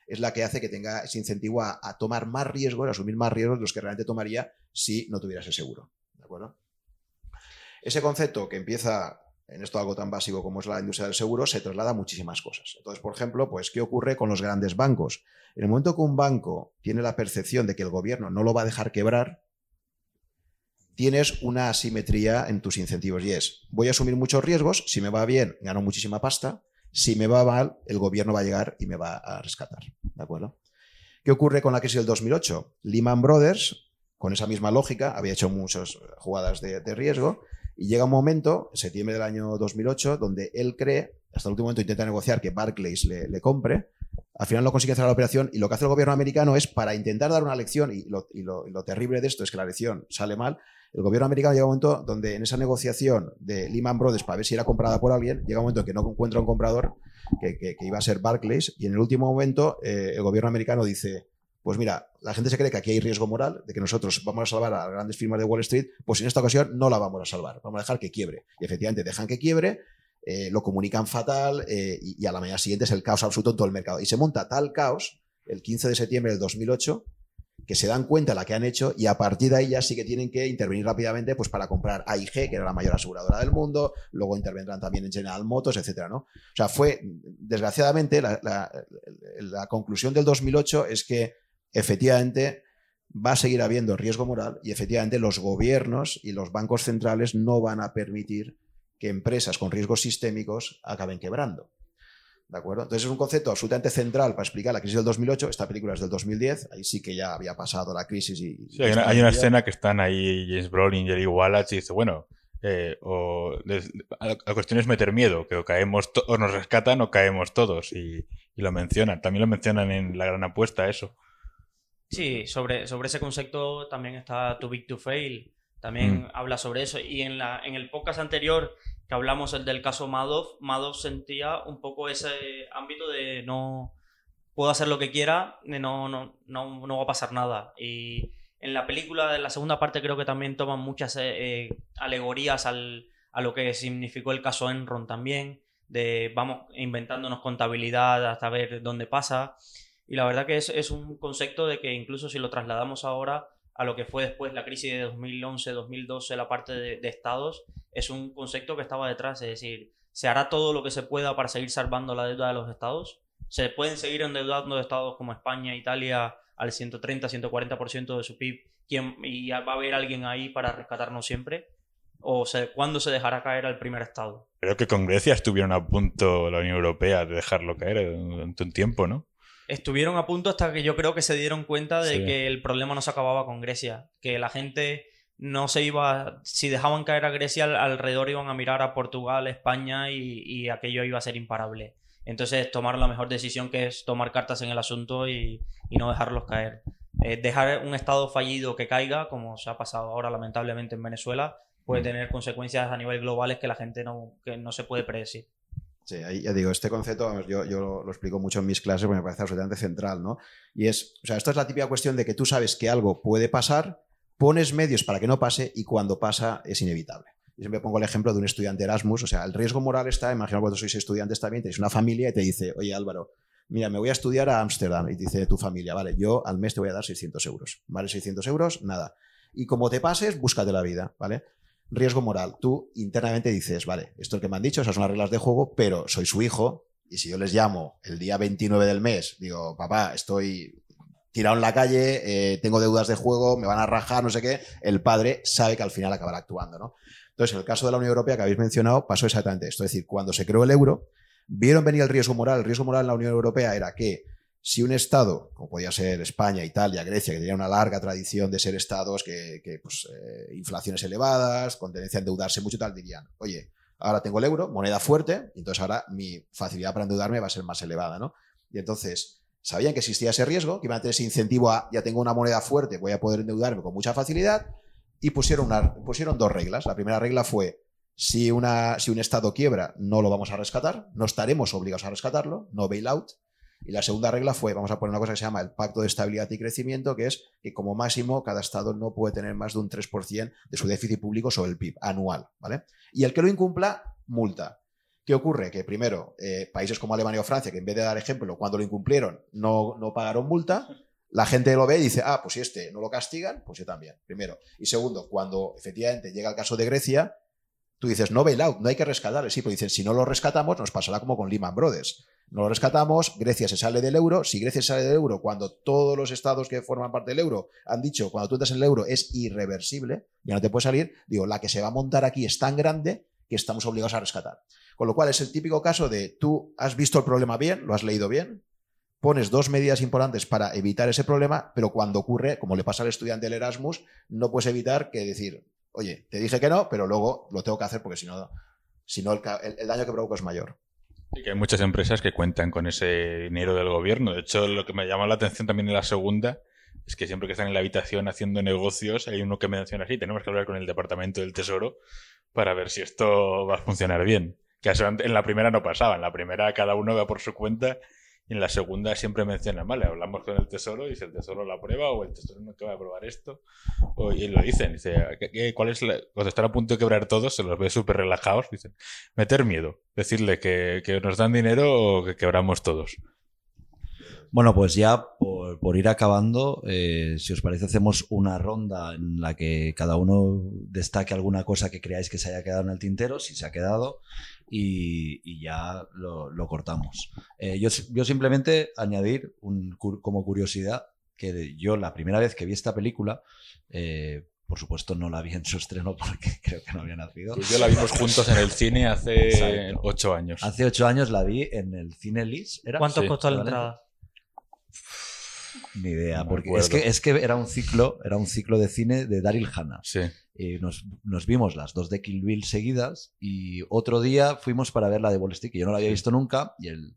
es la que hace que tenga ese incentivo a, a tomar más riesgos, a asumir más riesgos de los que realmente tomaría si no tuviera ese seguro. ¿De acuerdo? Ese concepto que empieza en esto algo tan básico como es la industria del seguro se traslada muchísimas cosas. Entonces, por ejemplo, pues, ¿qué ocurre con los grandes bancos? En el momento que un banco tiene la percepción de que el gobierno no lo va a dejar quebrar, tienes una asimetría en tus incentivos y es, voy a asumir muchos riesgos, si me va bien, gano muchísima pasta, si me va mal, el gobierno va a llegar y me va a rescatar. ¿De acuerdo? ¿Qué ocurre con la crisis del 2008? Lehman Brothers, con esa misma lógica, había hecho muchas jugadas de riesgo y llega un momento, en septiembre del año 2008, donde él cree, hasta el último momento intenta negociar que Barclays le, compre, al final no consigue hacer la operación y lo que hace el gobierno americano es para intentar dar una lección, y lo, terrible de esto es que la lección sale mal, el gobierno americano llega un momento donde en esa negociación de Lehman Brothers para ver si era comprada por alguien, llega un momento en que no encuentra un comprador, que iba a ser Barclays, y en el último momento eh, el gobierno americano dice, pues mira, la gente se cree que aquí hay riesgo moral, de que nosotros vamos a salvar a las grandes firmas de Wall Street, pues en esta ocasión no la vamos a salvar, vamos a dejar que quiebre. Y efectivamente dejan que quiebre, eh, lo comunican fatal eh, y, a la mañana siguiente es el caos absoluto en todo el mercado. Y se monta tal caos el 15 de septiembre del 2008 que se dan cuenta de la que han hecho y a partir de ahí ya sí que tienen que intervenir rápidamente pues para comprar AIG, que era la mayor aseguradora del mundo, luego intervendrán también en General Motors, etcétera, ¿no? O sea, fue, desgraciadamente, la, la- la conclusión del 2008 es que efectivamente va a seguir habiendo riesgo moral y efectivamente los gobiernos y los bancos centrales no van a permitir que empresas con riesgos sistémicos acaben quebrando. ¿De acuerdo? Entonces es un concepto absolutamente central para explicar la crisis del 2008. Esta película es del 2010, ahí sí que ya había pasado la crisis y... Sí, hay, una, hay una escena que están ahí James Brolin y Jerry Wallace y dice, bueno, eh, o les- la cuestión es meter miedo, que o caemos o nos rescatan o caemos todos y, y lo mencionan. También lo mencionan en la gran apuesta eso. Sí, sobre, sobre ese concepto también está Too Big to Fail. También Mm. habla sobre eso. Y en, la, en el podcast anterior que hablamos el del caso Madoff, Madoff sentía un poco ese ámbito de no puedo hacer lo que quiera, de no, no, no, no va a pasar nada. Y en la película, en la segunda parte, creo que también toman muchas eh, eh, alegorías al, a lo que significó el caso Enron también, de vamos inventándonos contabilidad hasta ver dónde pasa. Y la verdad que es, es un concepto de que incluso si lo trasladamos ahora a lo que fue después la crisis de 2011-2012, la parte de, estados, es un concepto que estaba detrás, es decir, se hará todo lo que se pueda para seguir salvando la deuda de los estados. Se pueden seguir endeudando estados como España, Italia al 130-140% de su PIB ¿quién- y va a haber alguien ahí para rescatarnos siempre. ¿O se, cuándo se dejará caer al primer estado? Creo que con Grecia estuvieron a punto la Unión Europea de dejarlo caer durante un tiempo, ¿no? Estuvieron a punto hasta que yo creo que se dieron cuenta de Sí. que el problema no se acababa con Grecia, que la gente no se iba, si dejaban caer a Grecia al- alrededor iban a mirar a Portugal, España y, y aquello iba a ser imparable. Entonces tomaron la mejor decisión que es tomar cartas en el asunto y, y no dejarlos caer. Eh, dejar un estado fallido que caiga, como se ha pasado ahora lamentablemente en Venezuela, puede Mm. tener consecuencias a nivel globales que la gente no, que no se puede predecir. Sí, ya digo, este concepto yo, yo lo, explico mucho en mis clases porque me parece absolutamente central, ¿no? Y es, o sea, esto es la típica cuestión de que tú sabes que algo puede pasar, pones medios para que no pase y cuando pasa es inevitable. Yo siempre pongo el ejemplo de un estudiante Erasmus, o sea, el riesgo moral está, imagino cuando sois estudiantes también, tenéis una familia y te dice, oye Álvaro, mira, me voy a estudiar a Ámsterdam y te dice tu familia, vale, yo al mes te voy a dar 600 euros, ¿vale? 600 euros, nada. Y como te pases, búscate la vida, ¿vale? Riesgo moral. Tú internamente dices, vale, esto es que me han dicho, esas son las reglas de juego, pero soy su hijo y si yo les llamo el día 29 del mes, digo, papá, estoy tirado en la calle, eh, tengo deudas de juego, me van a rajar, no sé qué, el padre sabe que al final acabará actuando, ¿no? Entonces, en el caso de la Unión Europea que habéis mencionado, pasó exactamente esto. Es decir, cuando se creó el euro, vieron venir el riesgo moral. El riesgo moral en la Unión Europea era que si un Estado, como podía ser España, Italia, Grecia, que tenía una larga tradición de ser Estados que, pues, eh, inflaciones elevadas, con tendencia a endeudarse mucho tal, dirían, oye, ahora tengo el euro, moneda fuerte, entonces ahora mi facilidad para endeudarme va a ser más elevada, ¿no? Y entonces sabían que existía ese riesgo, que iban a tener ese incentivo a, ya tengo una moneda fuerte, voy a poder endeudarme con mucha facilidad, y pusieron, una, pusieron dos reglas. La primera regla fue, Si, una, si un Estado quiebra, no lo vamos a rescatar, no estaremos obligados a rescatarlo, no bailout. Y la segunda regla fue, vamos a poner una cosa que se llama el Pacto de Estabilidad y Crecimiento, que es que como máximo cada Estado no puede tener más de un 3% de su déficit público sobre el PIB anual. ¿vale? Y el que lo incumpla, multa. ¿Qué ocurre? Que primero, eh, países como Alemania o Francia, que en vez de dar ejemplo, cuando lo incumplieron, no, no pagaron multa, la gente lo ve y dice, ah, pues si este no lo castigan, pues yo también, primero. Y segundo, cuando efectivamente llega el caso de Grecia, tú dices, no bailout, no hay que rescatar. Sí, pero dicen, si no lo rescatamos, nos pasará como con Lehman Brothers. No lo rescatamos, Grecia se sale del euro. Si Grecia sale del euro, cuando todos los estados que forman parte del euro han dicho, cuando tú entras en el euro es irreversible, ya no te puede salir, digo, la que se va a montar aquí es tan grande que estamos obligados a rescatar. Con lo cual es el típico caso de tú has visto el problema bien, lo has leído bien, pones dos medidas importantes para evitar ese problema, pero cuando ocurre, como le pasa al estudiante del Erasmus, no puedes evitar que decir, oye, te dije que no, pero luego lo tengo que hacer porque si no, si no el, el daño que provoco es mayor. Y que hay muchas empresas que cuentan con ese dinero del gobierno. De hecho, lo que me llama la atención también en la segunda es que siempre que están en la habitación haciendo negocios, hay uno que menciona así, tenemos que hablar con el Departamento del Tesoro para ver si esto va a funcionar bien. Que en la primera no pasaba, en la primera cada uno va por su cuenta y en la segunda siempre mencionan, vale, hablamos con el tesoro y si el tesoro lo aprueba o el tesoro no va a aprobar esto. y lo dicen, dice, ¿cuál es cuando están a punto de quebrar todos, se los ve súper relajados, dicen, meter miedo, decirle que, que, nos dan dinero o que quebramos todos. Bueno, pues ya por, ir acabando, eh, si os parece, hacemos una ronda en la que cada uno destaque alguna cosa que creáis que se haya quedado en el tintero, si se ha quedado, y, ya lo, cortamos. Eh, yo, simplemente añadir como curiosidad que yo la primera vez que vi esta película, eh, por supuesto no la vi en su estreno porque *laughs* creo que no había nacido. Pues yo la vimos juntos en el cine hace ocho años. Hace ocho años la vi en el cine Lis. ¿Cuánto costó la entrada? Ni idea, porque es que, es que era un ciclo, era un ciclo de cine de Daryl Hannah. Sí. Y nos, vimos las dos de Kill Bill seguidas y otro día fuimos para ver la de Wall Street, que yo no la había visto nunca y el,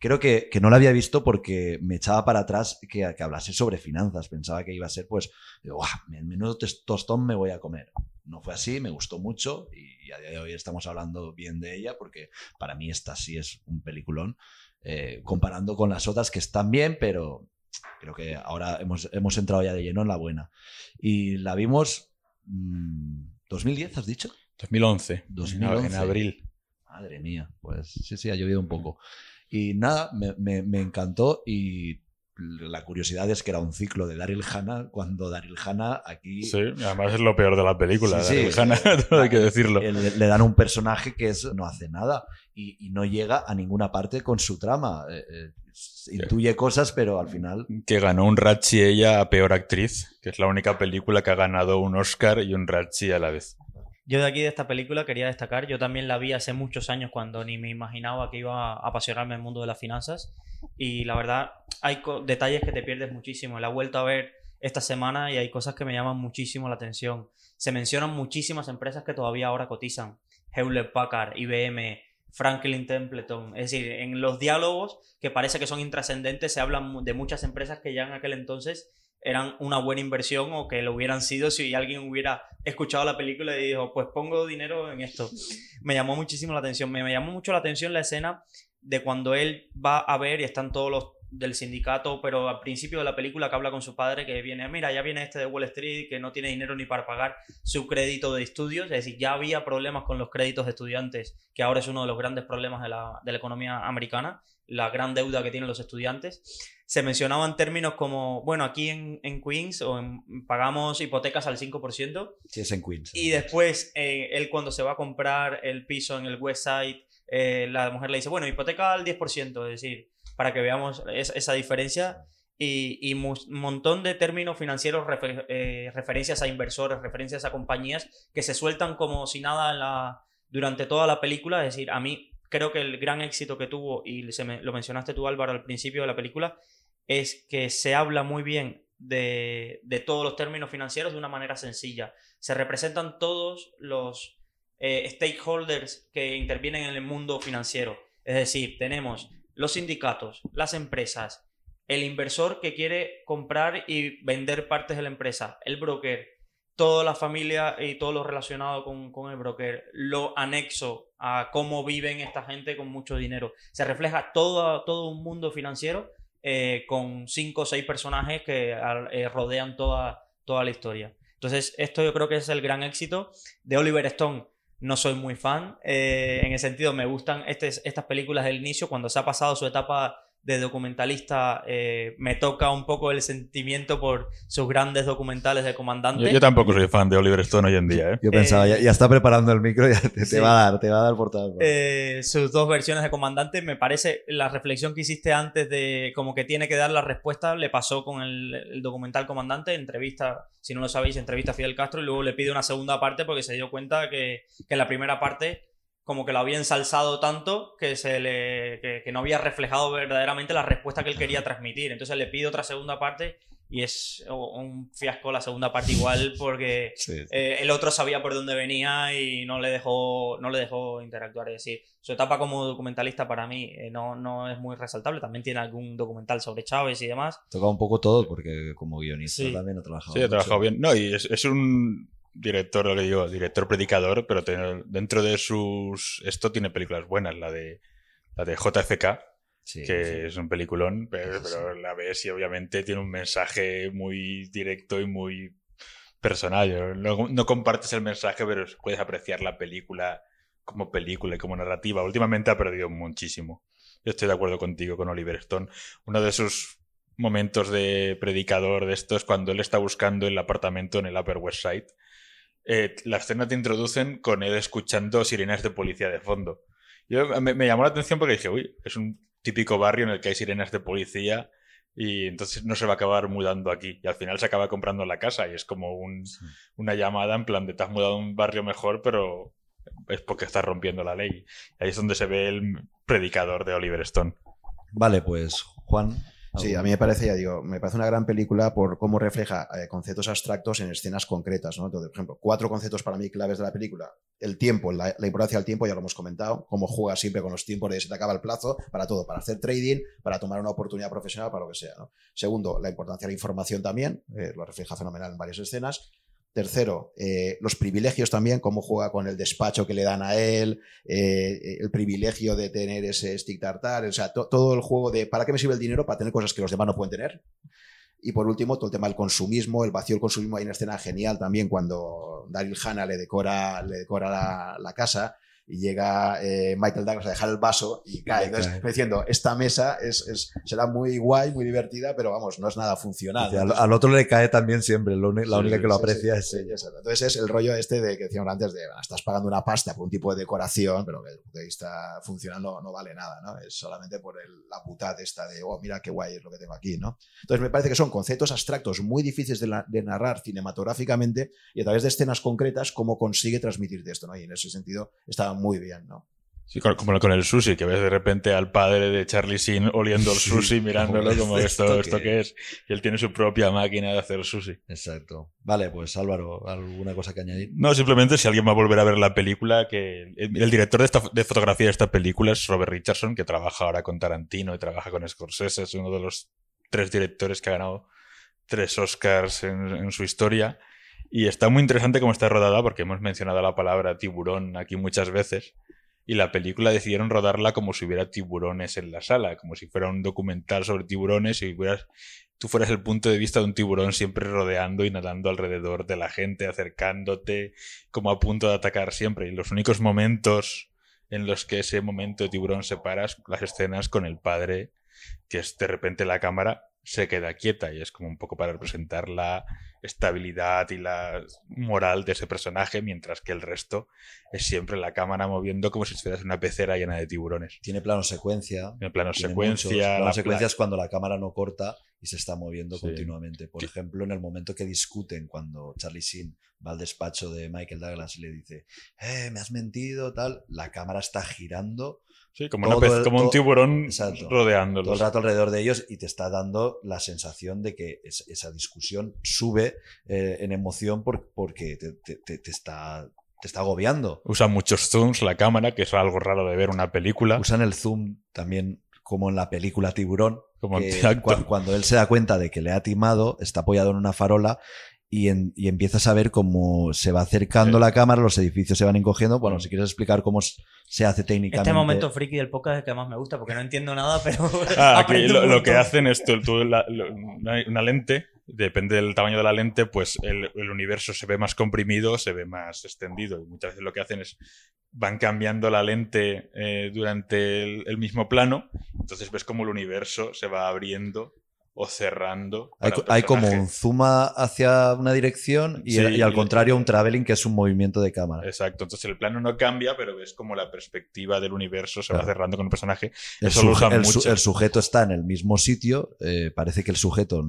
creo que, no la había visto porque me echaba para atrás que, que hablase sobre finanzas. Pensaba que iba a ser, pues, en menudo tostón me voy a comer. No fue así, me gustó mucho y a día de hoy estamos hablando bien de ella porque para mí esta sí es un peliculón. Eh, comparando con las otras que están bien, pero creo que ahora hemos, hemos entrado ya de lleno en la buena. Y la vimos 2010, mm, ¿has dicho? 2011. 2011. En abril. Madre mía, pues sí, sí, ha llovido un poco. Y nada, me, me, encantó y la curiosidad es que era un ciclo de Daryl Hannah cuando Daryl Hannah aquí... Sí, además es lo peor de la película, sí, Daryl Hannah, *laughs* hay que decirlo. Le, dan un personaje que es, no hace nada y, no llega a ninguna parte con su trama. Eh, eh, intuye cosas, pero al final. Que ganó un Ratchi ella a peor actriz, que es la única película que ha ganado un Oscar y un Ratchi a la vez. Yo de aquí de esta película quería destacar, yo también la vi hace muchos años cuando ni me imaginaba que iba a apasionarme el mundo de las finanzas y la verdad hay detalles que te pierdes muchísimo. La he vuelto a ver esta semana y hay cosas que me llaman muchísimo la atención. Se mencionan muchísimas empresas que todavía ahora cotizan. Hewlett Packard, IBM, Franklin Templeton. Es decir, en los diálogos que parece que son intrascendentes se hablan de muchas empresas que ya en aquel entonces eran una buena inversión o que lo hubieran sido si alguien hubiera escuchado la película y dijo, pues pongo dinero en esto. *laughs* Me llamó muchísimo la atención. Me, me llamó mucho la atención la escena de cuando él va a ver y están todos los del sindicato, pero al principio de la película que habla con su padre, que viene, mira, ya viene este de Wall Street, que no tiene dinero ni para pagar su crédito de estudios, es decir, ya había problemas con los créditos de estudiantes, que ahora es uno de los grandes problemas de la, de la economía americana, la gran deuda que tienen los estudiantes. Se mencionaban términos como, bueno, aquí en, en Queens o pagamos hipotecas al 5%. Sí, es en Queens. Y después, eh, él cuando se va a comprar el piso en el West Side, eh, la mujer le dice, bueno, hipoteca al 10%, es decir, para que veamos esa diferencia y, un montón de términos financieros, eh, referencias a inversores, referencias a compañías que se sueltan como si nada la, durante toda la película. Es decir, a mí creo que el gran éxito que tuvo, y se lo mencionaste tú Álvaro al principio de la película, es que se habla muy bien de, todos los términos financieros de una manera sencilla. Se representan todos los eh, stakeholders que intervienen en el mundo financiero. Es decir, tenemos los sindicatos, las empresas, el inversor que quiere comprar y vender partes de la empresa, el broker, toda la familia y todo lo relacionado con, con el broker, lo anexo a cómo viven esta gente con mucho dinero. Se refleja todo, todo un mundo financiero eh, con cinco o seis personajes que eh, rodean toda, toda la historia. Entonces, esto yo creo que es el gran éxito. De Oliver Stone no soy muy fan. eh, en el sentido, me gustan este- estas películas del inicio, cuando se ha pasado su etapa de documentalista, eh, me toca un poco el sentimiento por sus grandes documentales de comandante. Yo, yo tampoco soy fan de Oliver Stone hoy en día, ¿eh? Yo pensaba, ya, ya está preparando el micro, *laughs* ya te, te Sí. va a dar, te va a dar por todas partes. Eh, sus dos versiones de comandante, me parece la reflexión que hiciste antes de como que tiene que dar la respuesta, le pasó con el, el documental comandante, entrevista, si no lo sabéis, entrevista a Fidel Castro y luego le pide una segunda parte porque se dio cuenta que, que la primera parte como que lo había ensalzado tanto que, se le, que, que no había reflejado verdaderamente la respuesta que él quería transmitir. Entonces le pide otra segunda parte y es un fiasco la segunda parte igual porque Sí. eh, el otro sabía por dónde venía y no le dejó, no le dejó interactuar. Es decir, su etapa como documentalista para mí eh, no, no es muy resaltable. También tiene algún documental sobre Chávez y demás. Toca un poco todo porque como guionista Sí. también ha trabajado. Sí, ha mucho. trabajado bien. No, y es, es un director, lo que digo, director predicador, pero te- dentro de sus. Esto tiene películas buenas, la de la de JFK, Sí, que sí. es un peliculón, pero, Sí, sí, pero la ves y obviamente tiene un mensaje muy directo y muy personal. No, no compartes el mensaje, pero puedes apreciar la película como película y como narrativa. Últimamente ha perdido muchísimo. Yo estoy de acuerdo contigo con Oliver Stone. Uno de sus momentos de predicador de esto es cuando él está buscando el apartamento en el Upper West Side. Eh, la escena te introducen con él escuchando sirenas de policía de fondo. Yo, me, me llamó la atención porque dije, uy, es un típico barrio en el que hay sirenas de policía y entonces no se va a acabar mudando aquí. Y al final se acaba comprando la casa y es como un, una llamada en plan de te has mudado a un barrio mejor, pero es porque estás rompiendo la ley. Y ahí es donde se ve el predicador de Oliver Stone. Vale, pues Juan. Sí, a mí me parece, ya digo, me parece una gran película por cómo refleja eh, conceptos abstractos en escenas concretas, ¿no? Entonces, por ejemplo, cuatro conceptos para mí claves de la película. El tiempo, la, la importancia del tiempo, ya lo hemos comentado, cómo juega siempre con los tiempos de se te acaba el plazo, para todo, para hacer trading, para tomar una oportunidad profesional, para lo que sea, ¿no? Segundo, la importancia de la información también, eh, lo refleja fenomenal en varias escenas. Tercero, eh, los privilegios también, cómo juega con el despacho que le dan a él, eh, el privilegio de tener ese stick tartar, o sea, to- todo el juego de ¿para qué me sirve el dinero? Para tener cosas que los demás no pueden tener. Y por último, todo el tema del consumismo, el vacío del consumismo. Hay una escena genial también cuando Daryl Hannah le decora, le decora la casa y llega eh, Michael Douglas a dejar el vaso y cae. Entonces, cae. diciendo, esta mesa es, es- será muy guay, muy divertida, pero vamos, no es nada funcional. Al, al otro le cae también siempre, la única sí, que lo Sí, aprecia sí, es. Entonces es el rollo este de que decíamos antes de "Ah, estás pagando una pasta por un tipo de decoración, pero que desde el punto de vista funcional no, no vale nada, ¿no? Es solamente por el- la putad esta de, oh, mira qué guay es lo que tengo aquí, ¿no? Entonces me parece que son conceptos abstractos muy difíciles de, la- de narrar cinematográficamente y a través de escenas concretas cómo consigue transmitirte esto, ¿no? Y en ese sentido está muy bien, ¿no? Sí, como con el sushi, que ves de repente al padre de Charlie Sheen oliendo el Sí, sushi, mirándolo ¿cómo como es esto, esto esto que es. Y él tiene su propia máquina de hacer sushi. Exacto. Vale, pues Álvaro, ¿alguna cosa que añadir? No, simplemente si alguien va a volver a ver la película, que el, el director de, esta, de fotografía de esta película es Robert Richardson, que trabaja ahora con Tarantino y trabaja con Scorsese, es uno de los tres directores que ha ganado tres Oscars en, en su historia. Y está muy interesante cómo está rodada, porque hemos mencionado la palabra tiburón aquí muchas veces. Y la película decidieron rodarla como si hubiera tiburones en la sala, como si fuera un documental sobre tiburones y hubieras, tú fueras el punto de vista de un tiburón siempre rodeando y nadando alrededor de la gente, acercándote, como a punto de atacar siempre. Y los únicos momentos en los que ese momento de tiburón se para es las escenas con el padre, que es de repente la cámara se queda quieta y es como un poco para representar la estabilidad y la moral de ese personaje, mientras que el resto es siempre la cámara moviendo como si estuvieras en una pecera llena de tiburones. Tiene plano secuencia. En plano tiene secuencia, muchos. Plano la secuencia es cuando la cámara no corta y se está moviendo Sí. continuamente. Por ejemplo, en el momento que discuten, cuando Charlie Sheen va al despacho de Michael Douglas y le dice, eh, me has mentido, tal, la cámara está girando Sí, como, una pez- como un todo- tiburón Exacto. rodeándolos. todo el rato alrededor de ellos y te está dando la sensación de que es- esa discusión sube eh, en emoción por- porque te, te- te- te está, te está agobiando. Usa muchos zooms la cámara, que es algo raro de ver una película. Usan el zoom también como en la película Tiburón, Como que cuando él se da cuenta de que le ha timado, está apoyado en una farola y, en- y empiezas a ver cómo se va acercando Sí. la cámara, los edificios se van encogiendo. Bueno, si quieres explicar cómo se hace técnicamente. Este momento friki del podcast es el que más me gusta porque no entiendo nada, pero. Ah, *laughs* aquí lo, que hacen es tú, tú la- lo- una, una lente, depende del tamaño de la lente, pues el, el universo se ve más comprimido, se ve más extendido. Y muchas veces lo que hacen es van cambiando la lente eh, durante el, el mismo plano, entonces ves como el universo se va abriendo o cerrando. Hay, como un zoom hacia una dirección y, Sí, y al contrario un traveling que es un movimiento de cámara. Exacto, entonces el plano no cambia, pero ves como la perspectiva del universo se va cerrando con el personaje. El, Eso lo suje- usan el su- mucho. el sujeto está en el mismo sitio, eh, parece que el sujeto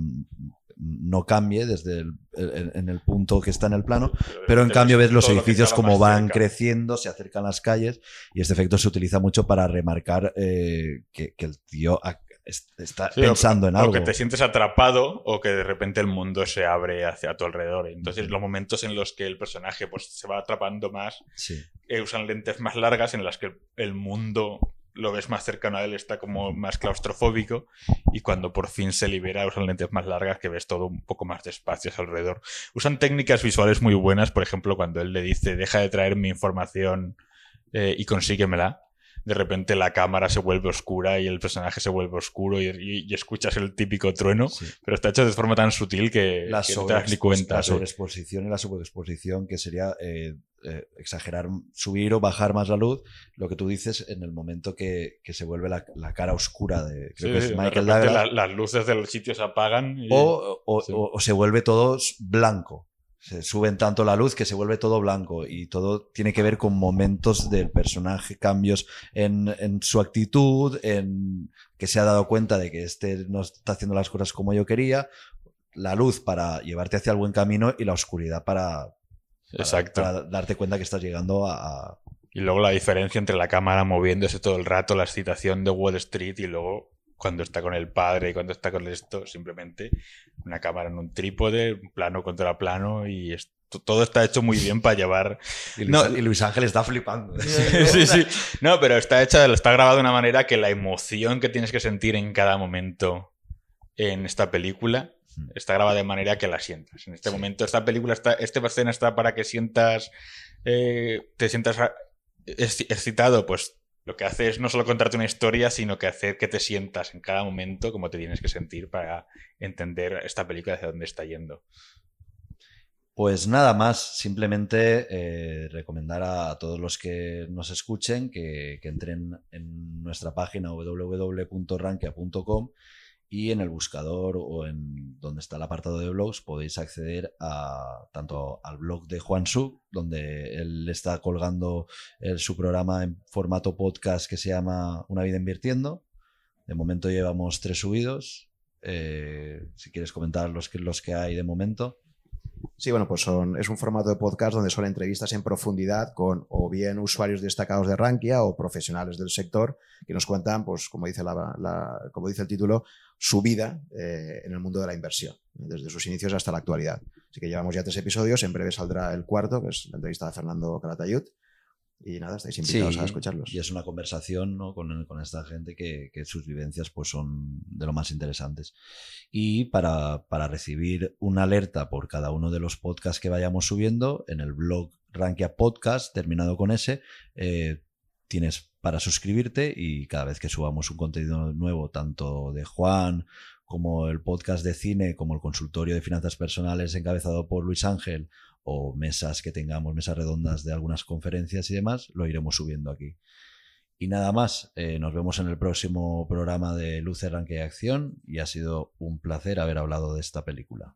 no cambie desde el, en, en el punto que está en el plano, pero en cambio ves los edificios como van cerca. creciendo, se acercan las calles y este efecto se utiliza mucho para remarcar eh, que, que el tío está Sí, o- pensando en o algo. que te sientes atrapado o que de repente el mundo se abre hacia tu alrededor. Entonces, los momentos en los que el personaje pues, se va atrapando más, Sí. eh, usan lentes más largas en las que el mundo lo ves más cercano a él, está como más claustrofóbico y cuando por fin se libera usan lentes más largas que ves todo un poco más de espacios alrededor. Usan técnicas visuales muy buenas, por ejemplo, cuando él le dice deja de traer mi información eh, y consíguemela. De repente la cámara se vuelve oscura y el personaje se vuelve oscuro y, y- y escuchas el típico trueno, Sí. pero está hecho de forma tan sutil que, la, que no te das ni cuenta. la sobreexposición y la subexposición, que sería eh, eh, exagerar, subir o bajar más la luz, lo que tú dices en el momento que, que se vuelve la, la cara oscura de, creo Sí, que es de Michael la- las luces del sitio se apagan y- o, o- sí. o- o se vuelve todo blanco. Se suben tanto la luz que se vuelve todo blanco y todo tiene que ver con momentos del personaje, cambios en, en su actitud, en que se ha dado cuenta de que este no está haciendo las cosas como yo quería, la luz para llevarte hacia el buen camino y la oscuridad para, para- Exacto. para darte cuenta que estás llegando a, a- Y luego la diferencia entre la cámara moviéndose todo el rato, la excitación de Wall Street y luego cuando está con el padre y cuando está con esto, simplemente una cámara en un trípode, plano contra plano y esto- todo está hecho muy bien para llevar... *laughs* y, Luis, No. y Luis Ángel está flipando. sí, *laughs* sí. No, pero está hecha, está grabado de una manera que la emoción que tienes que sentir en cada momento en esta película Mm. está grabada de manera que la sientas. En este momento, esta película está, esta escena está para que sientas, eh, te sientas exci- excitado, pues lo que hace es no solo contarte una historia, sino que hacer que te sientas en cada momento como te tienes que sentir para entender esta película hacia dónde está yendo. Pues nada más, simplemente eh, recomendar a todos los que nos escuchen que, que entren en nuestra página www.rankia.com y en el buscador o en donde está el apartado de blogs podéis acceder a tanto al blog de Juan Su, donde él está colgando su programa en formato podcast que se llama Una vida invirtiendo. De momento llevamos tres subidos. Eh, si quieres comentar los que, los que hay de momento. Sí, bueno, pues son, es un formato de podcast donde son entrevistas en profundidad con o bien usuarios destacados de Rankia o profesionales del sector que nos cuentan, pues como dice, la- como dice el título, su vida eh, en el mundo de la inversión, desde sus inicios hasta la actualidad. Así que llevamos ya tres episodios, en breve saldrá el cuarto, que es la entrevista de Fernando Calatayud. Y nada, estáis invitados a escucharlos. Y es una conversación ¿no? con, con esta gente que, que sus vivencias pues, son de lo más interesantes. Y para, para recibir una alerta por cada uno de los podcasts que vayamos subiendo, en el blog Rankia Podcast, terminado con ese, eh, tienes para suscribirte y cada vez que subamos un contenido nuevo, tanto de Juan como el podcast de cine, como el consultorio de finanzas personales encabezado por Luis Ángel, o mesas que tengamos, mesas redondas de algunas conferencias y demás, lo iremos subiendo aquí. Y nada más, eh, nos vemos en el próximo programa de Luce, Arranque y Acción y ha sido un placer haber hablado de esta película.